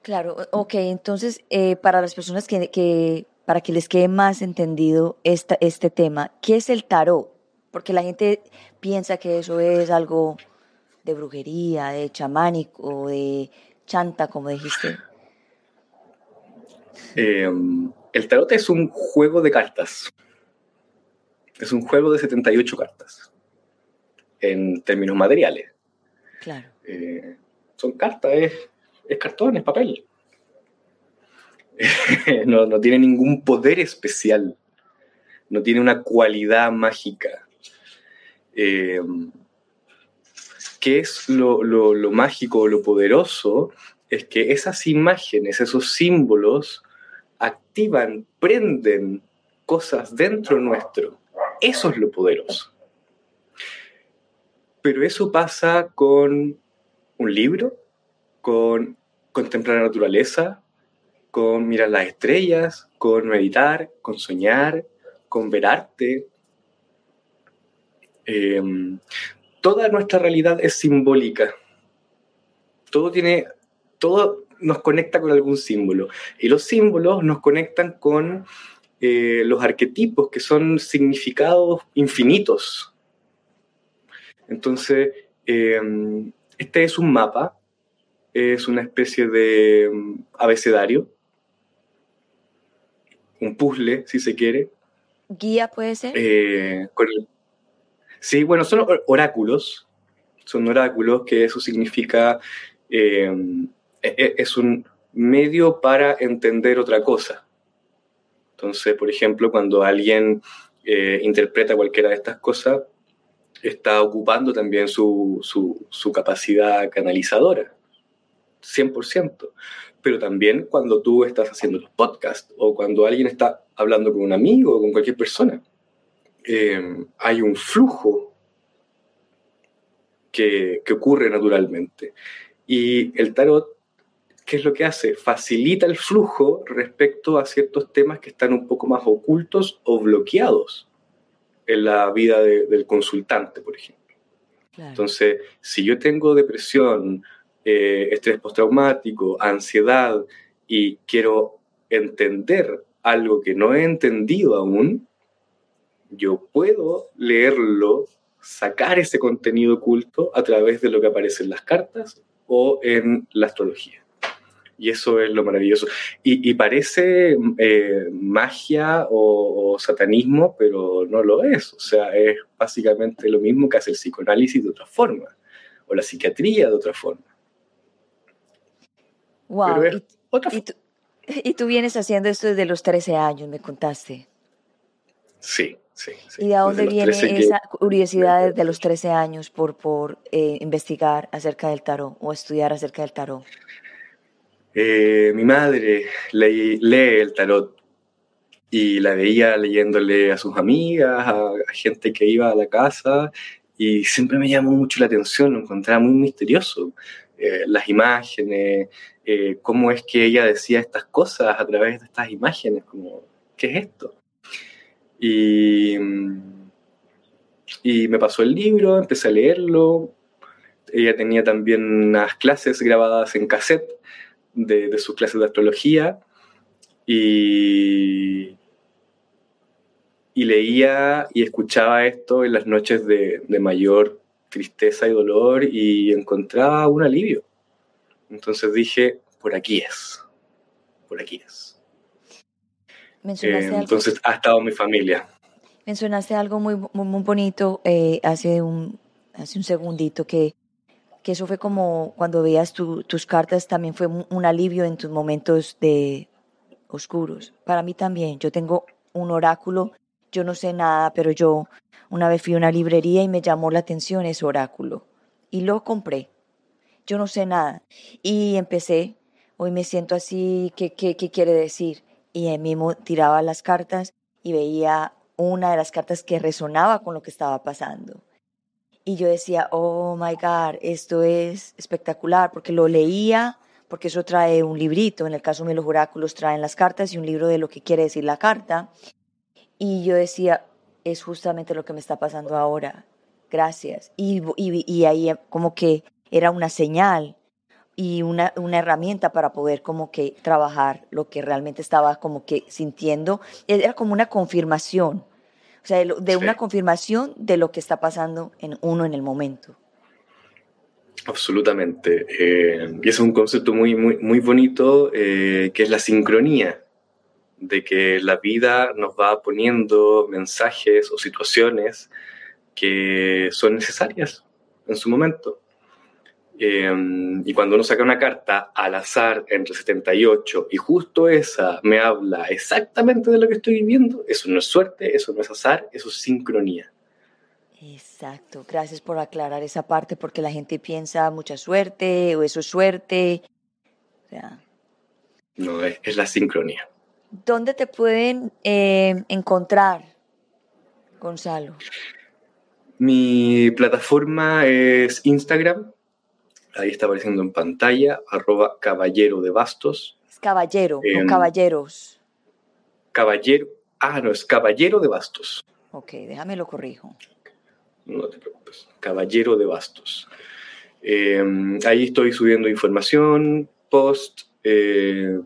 S1: Claro, ok, entonces eh, para las personas que, para que les quede más entendido esta, este tema, ¿qué es el tarot? Porque la gente piensa que eso es algo de brujería, de chamánico, de chanta, como dijiste?
S2: Em, el tarot es un juego de cartas. Es un juego de 78 cartas. En términos materiales.
S1: Claro.
S2: Eh, son cartas, es, es cartón, es papel. [laughs] no, no tiene ningún poder especial. No tiene una cualidad mágica. Eh, ¿Qué es lo, lo, mágico lo poderoso? Es que esas imágenes, esos símbolos, activan, prenden cosas dentro nuestro. Eso es lo poderoso. Pero eso pasa con un libro, con contemplar la naturaleza, con mirar las estrellas, con meditar, con soñar, con ver arte. Em, toda nuestra realidad es simbólica. Todo tiene, todo nos conecta con algún símbolo. Y los símbolos nos conectan con eh, los arquetipos, que son significados infinitos. Entonces, eh, este es un mapa, es una especie de mm, abecedario, un puzzle, si se quiere.
S1: ¿Guía puede ser?
S2: Eh, sí, bueno, son oráculos, son oráculos, que eso significa, e, e, es un medio para entender otra cosa. Entonces, por ejemplo, cuando alguien eh, interpreta cualquiera de estas cosas, está ocupando también su, su, capacidad canalizadora, 100%. Pero también cuando tú estás haciendo los podcasts o cuando alguien está hablando con un amigo o con cualquier persona, eh, hay un flujo que, que ocurre naturalmente. Y el tarot ¿qué es lo que hace? Facilita el flujo respecto a ciertos temas que están un poco más ocultos o bloqueados en la vida del consultante, por ejemplo. Entonces, si yo tengo depresión, eh, estrés postraumático, ansiedad y quiero entender algo que no he entendido aún, yo puedo leerlo, sacar ese contenido oculto a través de lo que aparece en las cartas o en la astrología. Y eso es lo maravilloso. Y, parece eh, magia o, satanismo, pero no lo es. O sea, es básicamente lo mismo que hace el psicoanálisis de otra forma, o la psiquiatría de otra forma.
S1: Wow. ¿Y, tú, vienes haciendo esto desde los 13 años, me contaste.
S2: Sí, sí.
S1: ¿Y de dónde viene esa curiosidad desde los 13 años por, por eh, investigar acerca del tarot o estudiar acerca del tarot?
S2: Eh, mi madre lee, el tarot y la veía leyéndole a sus amigas, a, gente que iba a la casa, y siempre me llamó mucho la atención, lo encontraba muy misterioso. Eh, las imágenes, cómo es que ella decía estas cosas a través de estas imágenes, como, ¿qué es esto? Y, y me pasó el libro, empecé a leerlo. Ella tenía también unas clases grabadas en cassette de, sus clases de astrología y, y, leía y escuchaba esto en las noches de, mayor tristeza y dolor y encontraba un alivio. Entonces dije, por aquí es, por aquí es. Eh, entonces ha estado mi familia.
S1: Mencionaste algo muy, muy, bonito eh, hace, un, hace un segundito que que eso fue como cuando veías tus cartas, también fue un, alivio en tus momentos de oscuros. Para mí también, yo tengo un oráculo, yo no sé nada, pero yo una vez fui a una librería y me llamó la atención ese oráculo y lo compré. Yo no sé nada. Y empecé, hoy me siento así, ¿qué, qué, qué quiere decir? Y él mismo tiraba las cartas y veía una de las cartas que resonaba con lo que estaba pasando. Y yo decía, oh my God, esto es espectacular, porque lo leía, porque eso trae un librito, en el caso de los oráculos traen las cartas y un libro de lo que quiere decir la carta. Y yo decía, es justamente lo que me está pasando ahora, gracias. Y, y, ahí como que era una señal y una, una, herramienta para poder como que trabajar lo que realmente estaba como que sintiendo. Era como una confirmación o sea, de, una confirmación de lo que está pasando en uno en el momento.
S2: Absolutamente. Eh, y es un concepto muy, muy, muy bonito eh, que es la sincronía, de que la vida nos va poniendo mensajes o situaciones que son necesarias en su momento. Em, y cuando uno saca una carta al azar entre 78 y justo esa me habla exactamente de lo que estoy viviendo, eso no es suerte, eso no es azar, eso es sincronía.
S1: Exacto, gracias por aclarar esa parte porque la gente piensa mucha suerte o eso es suerte.
S2: no, es, la sincronía.
S1: ¿Dónde te pueden eh, encontrar, Gonzalo?
S2: Mi plataforma es Instagram, ahí está apareciendo en pantalla, arroba caballero de bastos.
S1: Es caballero, no caballeros.
S2: Caballero, ah, no, es caballero de bastos.
S1: Ok, déjame lo corrijo.
S2: no te preocupes, Caballero de Bastos. Eh, ahí estoy subiendo información, post, eh,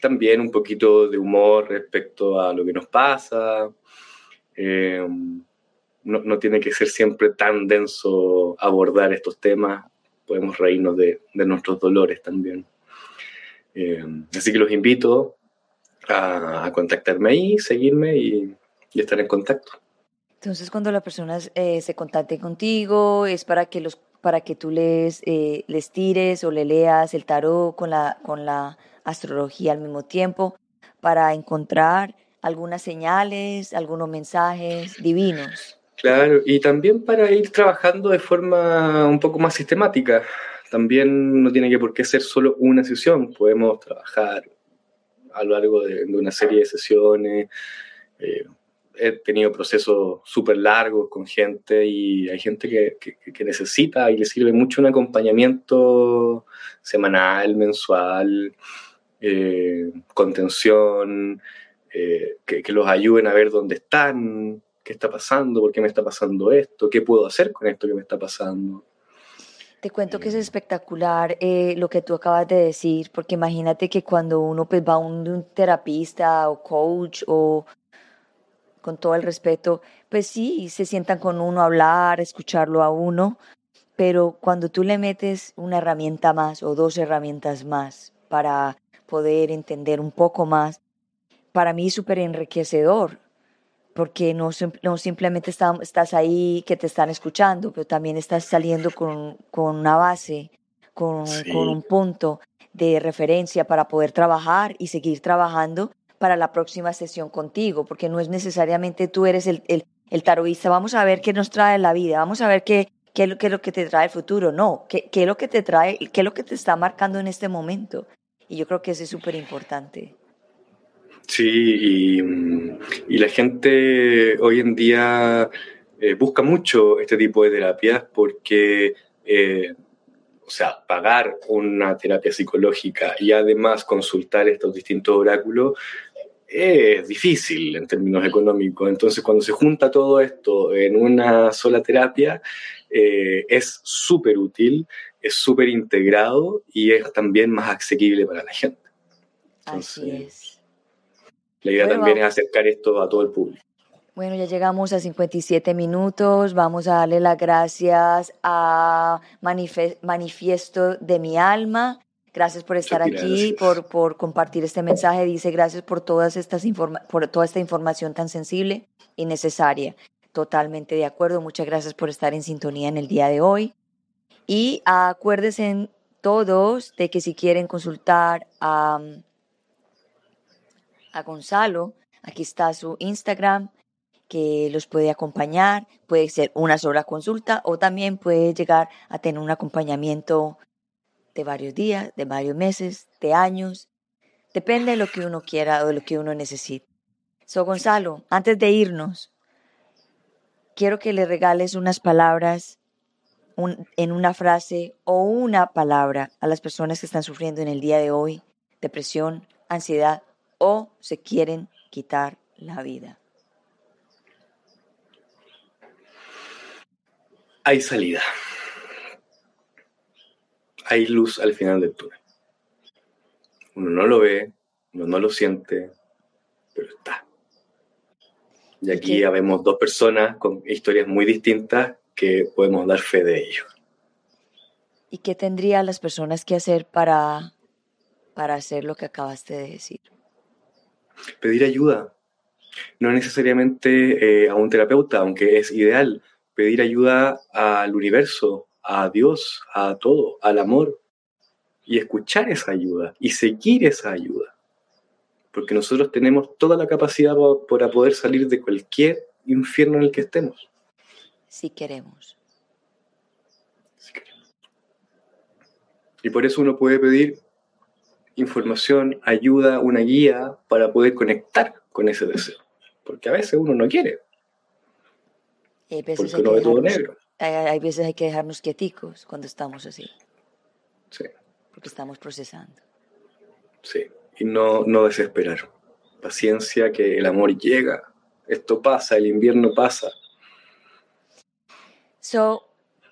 S2: también un poquito de humor respecto a lo que nos pasa. Eh, no, no, tiene que ser siempre tan denso abordar estos temas, podemos reírnos de, de nuestros dolores también. así que los invito a, a contactarme ahí, seguirme y, y estar en contacto.
S1: Entonces, cuando la persona eh, se contacte contigo, es para que los para que tú les, eh, les tires o le leas el tarot con la, con la astrología al mismo tiempo, para encontrar algunas señales, algunos mensajes divinos.
S2: Claro, y también para ir trabajando de forma un poco más sistemática. También no tiene que por qué ser solo una sesión, podemos trabajar a lo largo de, una serie de sesiones. Eh, he tenido procesos súper largos con gente y hay gente que, que, que, necesita y le sirve mucho un acompañamiento semanal, mensual, eh, contención, eh, que, que, los ayuden a ver dónde están, qué está pasando, por qué me está pasando esto, qué puedo hacer con esto que me está pasando.
S1: Te cuento que es espectacular eh, lo que tú acabas de decir, porque imagínate que cuando uno pues, va a un, un terapista o coach o con todo el respeto, pues sí, se sientan con uno a hablar, escucharlo a uno, pero cuando tú le metes una herramienta más o dos herramientas más para poder entender un poco más, para mí es súper enriquecedor, porque no, no simplemente está, estás ahí que te están escuchando, pero también estás saliendo con, con una base, con, sí. con un punto de referencia para poder trabajar y seguir trabajando para la próxima sesión contigo, porque no es necesariamente tú eres el, el, el taroísta, vamos a ver qué nos trae la vida, vamos a ver qué, qué, es, lo, qué es lo que te trae el futuro, no, qué, qué es lo que te trae, qué es lo que te está marcando en este momento. Y yo creo que eso es súper importante.
S2: Sí, y, y, la gente hoy en día eh, busca mucho este tipo de terapias porque eh, o sea, pagar una terapia psicológica y además consultar estos distintos oráculos es difícil en términos económicos. Entonces, cuando se junta todo esto en una sola terapia, eh, es súper útil, es súper integrado y es también más asequible para la gente.
S1: Entonces, Así es.
S2: La idea bueno, también vamos. es acercar esto a todo el público.
S1: Bueno, ya llegamos a 57 minutos. Vamos a darle las gracias a Manifiesto de mi alma. Gracias por estar
S2: Muchas
S1: aquí, por, por compartir este mensaje. Dice gracias por, todas estas informa por toda esta información tan sensible y necesaria. Totalmente de acuerdo. Muchas gracias por estar en sintonía en el día de hoy. Y acuérdense todos de que si quieren consultar a, a Gonzalo, aquí está su Instagram, que los puede acompañar. Puede ser una sola consulta o también puede llegar a tener un acompañamiento de varios días, de varios meses, de años. Depende de lo que uno quiera o de lo que uno necesite. So, Gonzalo, antes de irnos, quiero que le regales unas palabras en una frase o una palabra a las personas que están sufriendo en el día de hoy depresión, ansiedad o se quieren quitar la vida.
S2: hay salida. Hay luz al final del túnel. Uno no lo ve, uno no lo siente, pero está. Y aquí ya vemos dos personas con historias muy distintas que podemos dar fe de ello.
S1: ¿Y qué tendrían las personas que hacer para, para hacer lo que acabaste de decir?
S2: Pedir ayuda. No necesariamente eh, a un terapeuta, aunque es ideal, pedir ayuda al universo, a Dios, a todo, al amor, y escuchar esa ayuda y seguir esa ayuda. Porque nosotros tenemos toda la capacidad para poder salir de cualquier infierno en el que estemos.
S1: Si queremos.
S2: Si queremos. Y por eso uno puede pedir información, ayuda, una guía para poder conectar con ese deseo. Porque a veces uno no quiere,
S1: hay veces,
S2: porque no ve todo negro.
S1: Hay, hay, veces hay que dejarnos quieticos cuando estamos así.
S2: Sí.
S1: Porque estamos procesando.
S2: Sí. Y no, no desesperar. Paciencia que el amor llega. Esto pasa, el invierno pasa.
S1: So,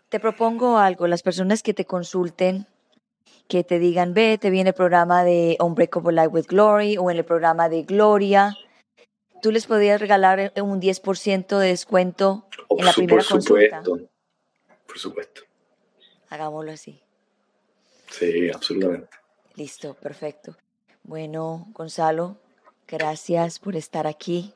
S1: te propongo algo. Las personas que te consulten, que te digan, ve, te viene el programa de Unbreakable Life with Glory o en el programa de Gloria, tú les podrías regalar un 10% de descuento en la primera
S2: por supuesto, Por supuesto.
S1: Hagámoslo así.
S2: Sí, absolutamente.
S1: Listo, perfecto. Bueno, Gonzalo, gracias por estar aquí.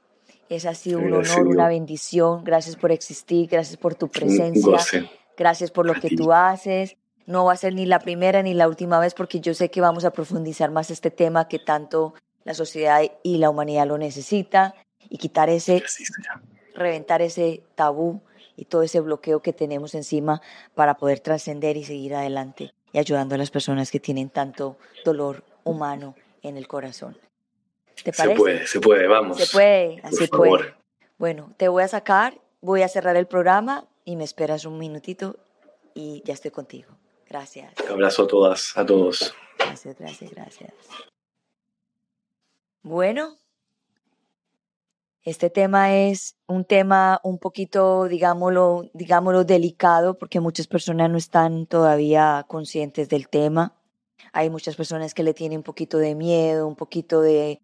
S1: Es así un honor, una bendición. Gracias por existir, gracias por tu presencia. Gracias por lo que tú haces. No va a ser ni la primera ni la última vez porque yo sé que vamos a profundizar más este tema que tanto la sociedad y la humanidad lo necesita y quitar ese, reventar ese tabú y todo ese bloqueo que tenemos encima para poder trascender y seguir adelante y ayudando a las personas que tienen tanto dolor humano en el corazón.
S2: ¿Te parece? Se puede, se puede, vamos.
S1: Se puede, así puede. Bueno, te voy a sacar, voy a cerrar el programa y me esperas un minutito y ya estoy contigo. Gracias.
S2: Un abrazo a todas, a todos.
S1: Gracias, gracias, gracias. Bueno, este tema es un tema un poquito, digámoslo, digámoslo, delicado porque muchas personas no están todavía conscientes del tema. Hay muchas personas que le tienen un poquito de miedo, un poquito de,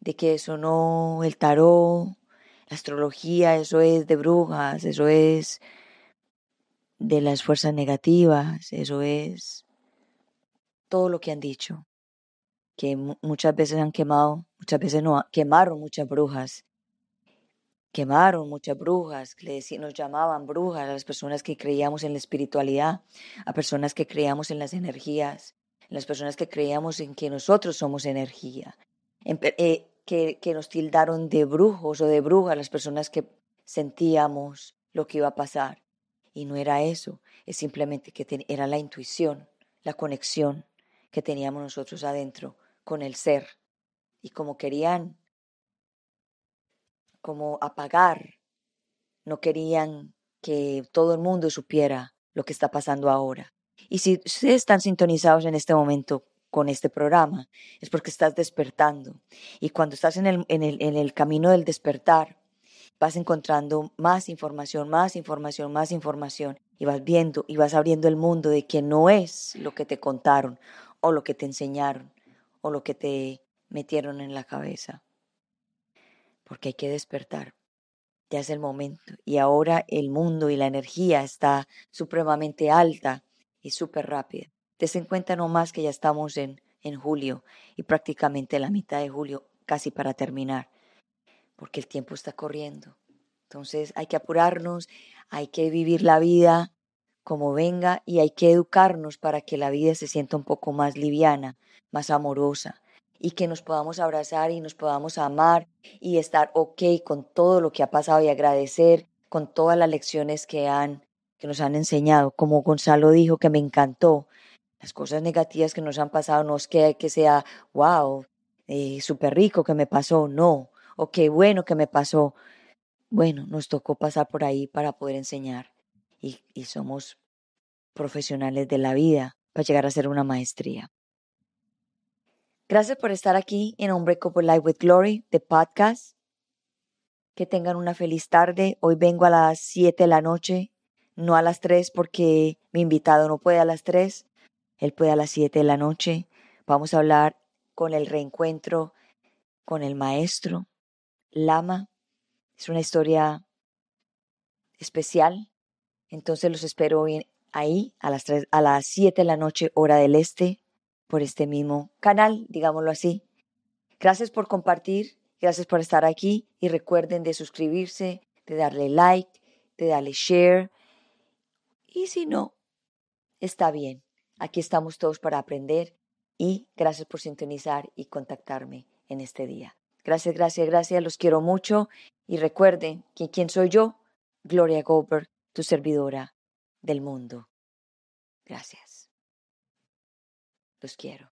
S1: de que eso no, el tarot, la astrología, eso es de brujas, eso es de las fuerzas negativas, eso es todo lo que han dicho que muchas veces han quemado, muchas veces no, quemaron muchas brujas, quemaron muchas brujas, nos llamaban brujas a las personas que creíamos en la espiritualidad, a personas que creíamos en las energías, en las personas que creíamos en que nosotros somos energía, eh, que, que nos tildaron de brujos o de brujas, las personas que sentíamos lo que iba a pasar. Y no era eso, es simplemente que era la intuición, la conexión que teníamos nosotros adentro con el ser y como querían como apagar, no querían que todo el mundo supiera lo que está pasando ahora. Y si ustedes están sintonizados en este momento con este programa, es porque estás despertando. Y cuando estás en el, camino del despertar, vas encontrando más información, más información, más información, y vas viendo y vas abriendo el mundo de que no es lo que te contaron o lo que te enseñaron, o lo que te metieron en la cabeza. Porque hay que despertar. Ya es el momento. Y ahora el mundo y la energía está supremamente alta y súper rápida. Te en cuenta nomás que ya estamos en, en julio y prácticamente la mitad de julio, casi para terminar. Porque el tiempo está corriendo. Entonces hay que apurarnos, hay que vivir la vida como venga y hay que educarnos para que la vida se sienta un poco más liviana, más amorosa y que nos podamos abrazar y nos podamos amar y estar ok con todo lo que ha pasado y agradecer con todas las lecciones que han que nos han enseñado, como Gonzalo dijo que me encantó, las cosas negativas que nos han pasado no es que, que sea, wow, eh, súper rico que me pasó, no, o qué bueno que me pasó. Bueno, nos tocó pasar por ahí para poder enseñar y, y somos profesionales de la vida para llegar a ser una maestría. Gracias por estar aquí en Unbreakable Life with Glory, de podcast. Que tengan una feliz tarde. Hoy vengo a las 7 de la noche, no a las 3 porque mi invitado no puede a las 3. Él puede a las 7 de la noche. Vamos a hablar con el reencuentro con el maestro Lama. Es una historia especial. Entonces los espero ahí a las, 3, a las 7 de la noche, hora del este por este mismo canal, digámoslo así. Gracias por compartir, gracias por estar aquí y recuerden de suscribirse, de darle like, de darle share. Y si no, está bien. Aquí estamos todos para aprender y gracias por sintonizar y contactarme en este día. Gracias, gracias, gracias. Los quiero mucho y recuerden que quién soy yo, Gloria Goldberg, tu servidora del mundo. Gracias. Los quiero.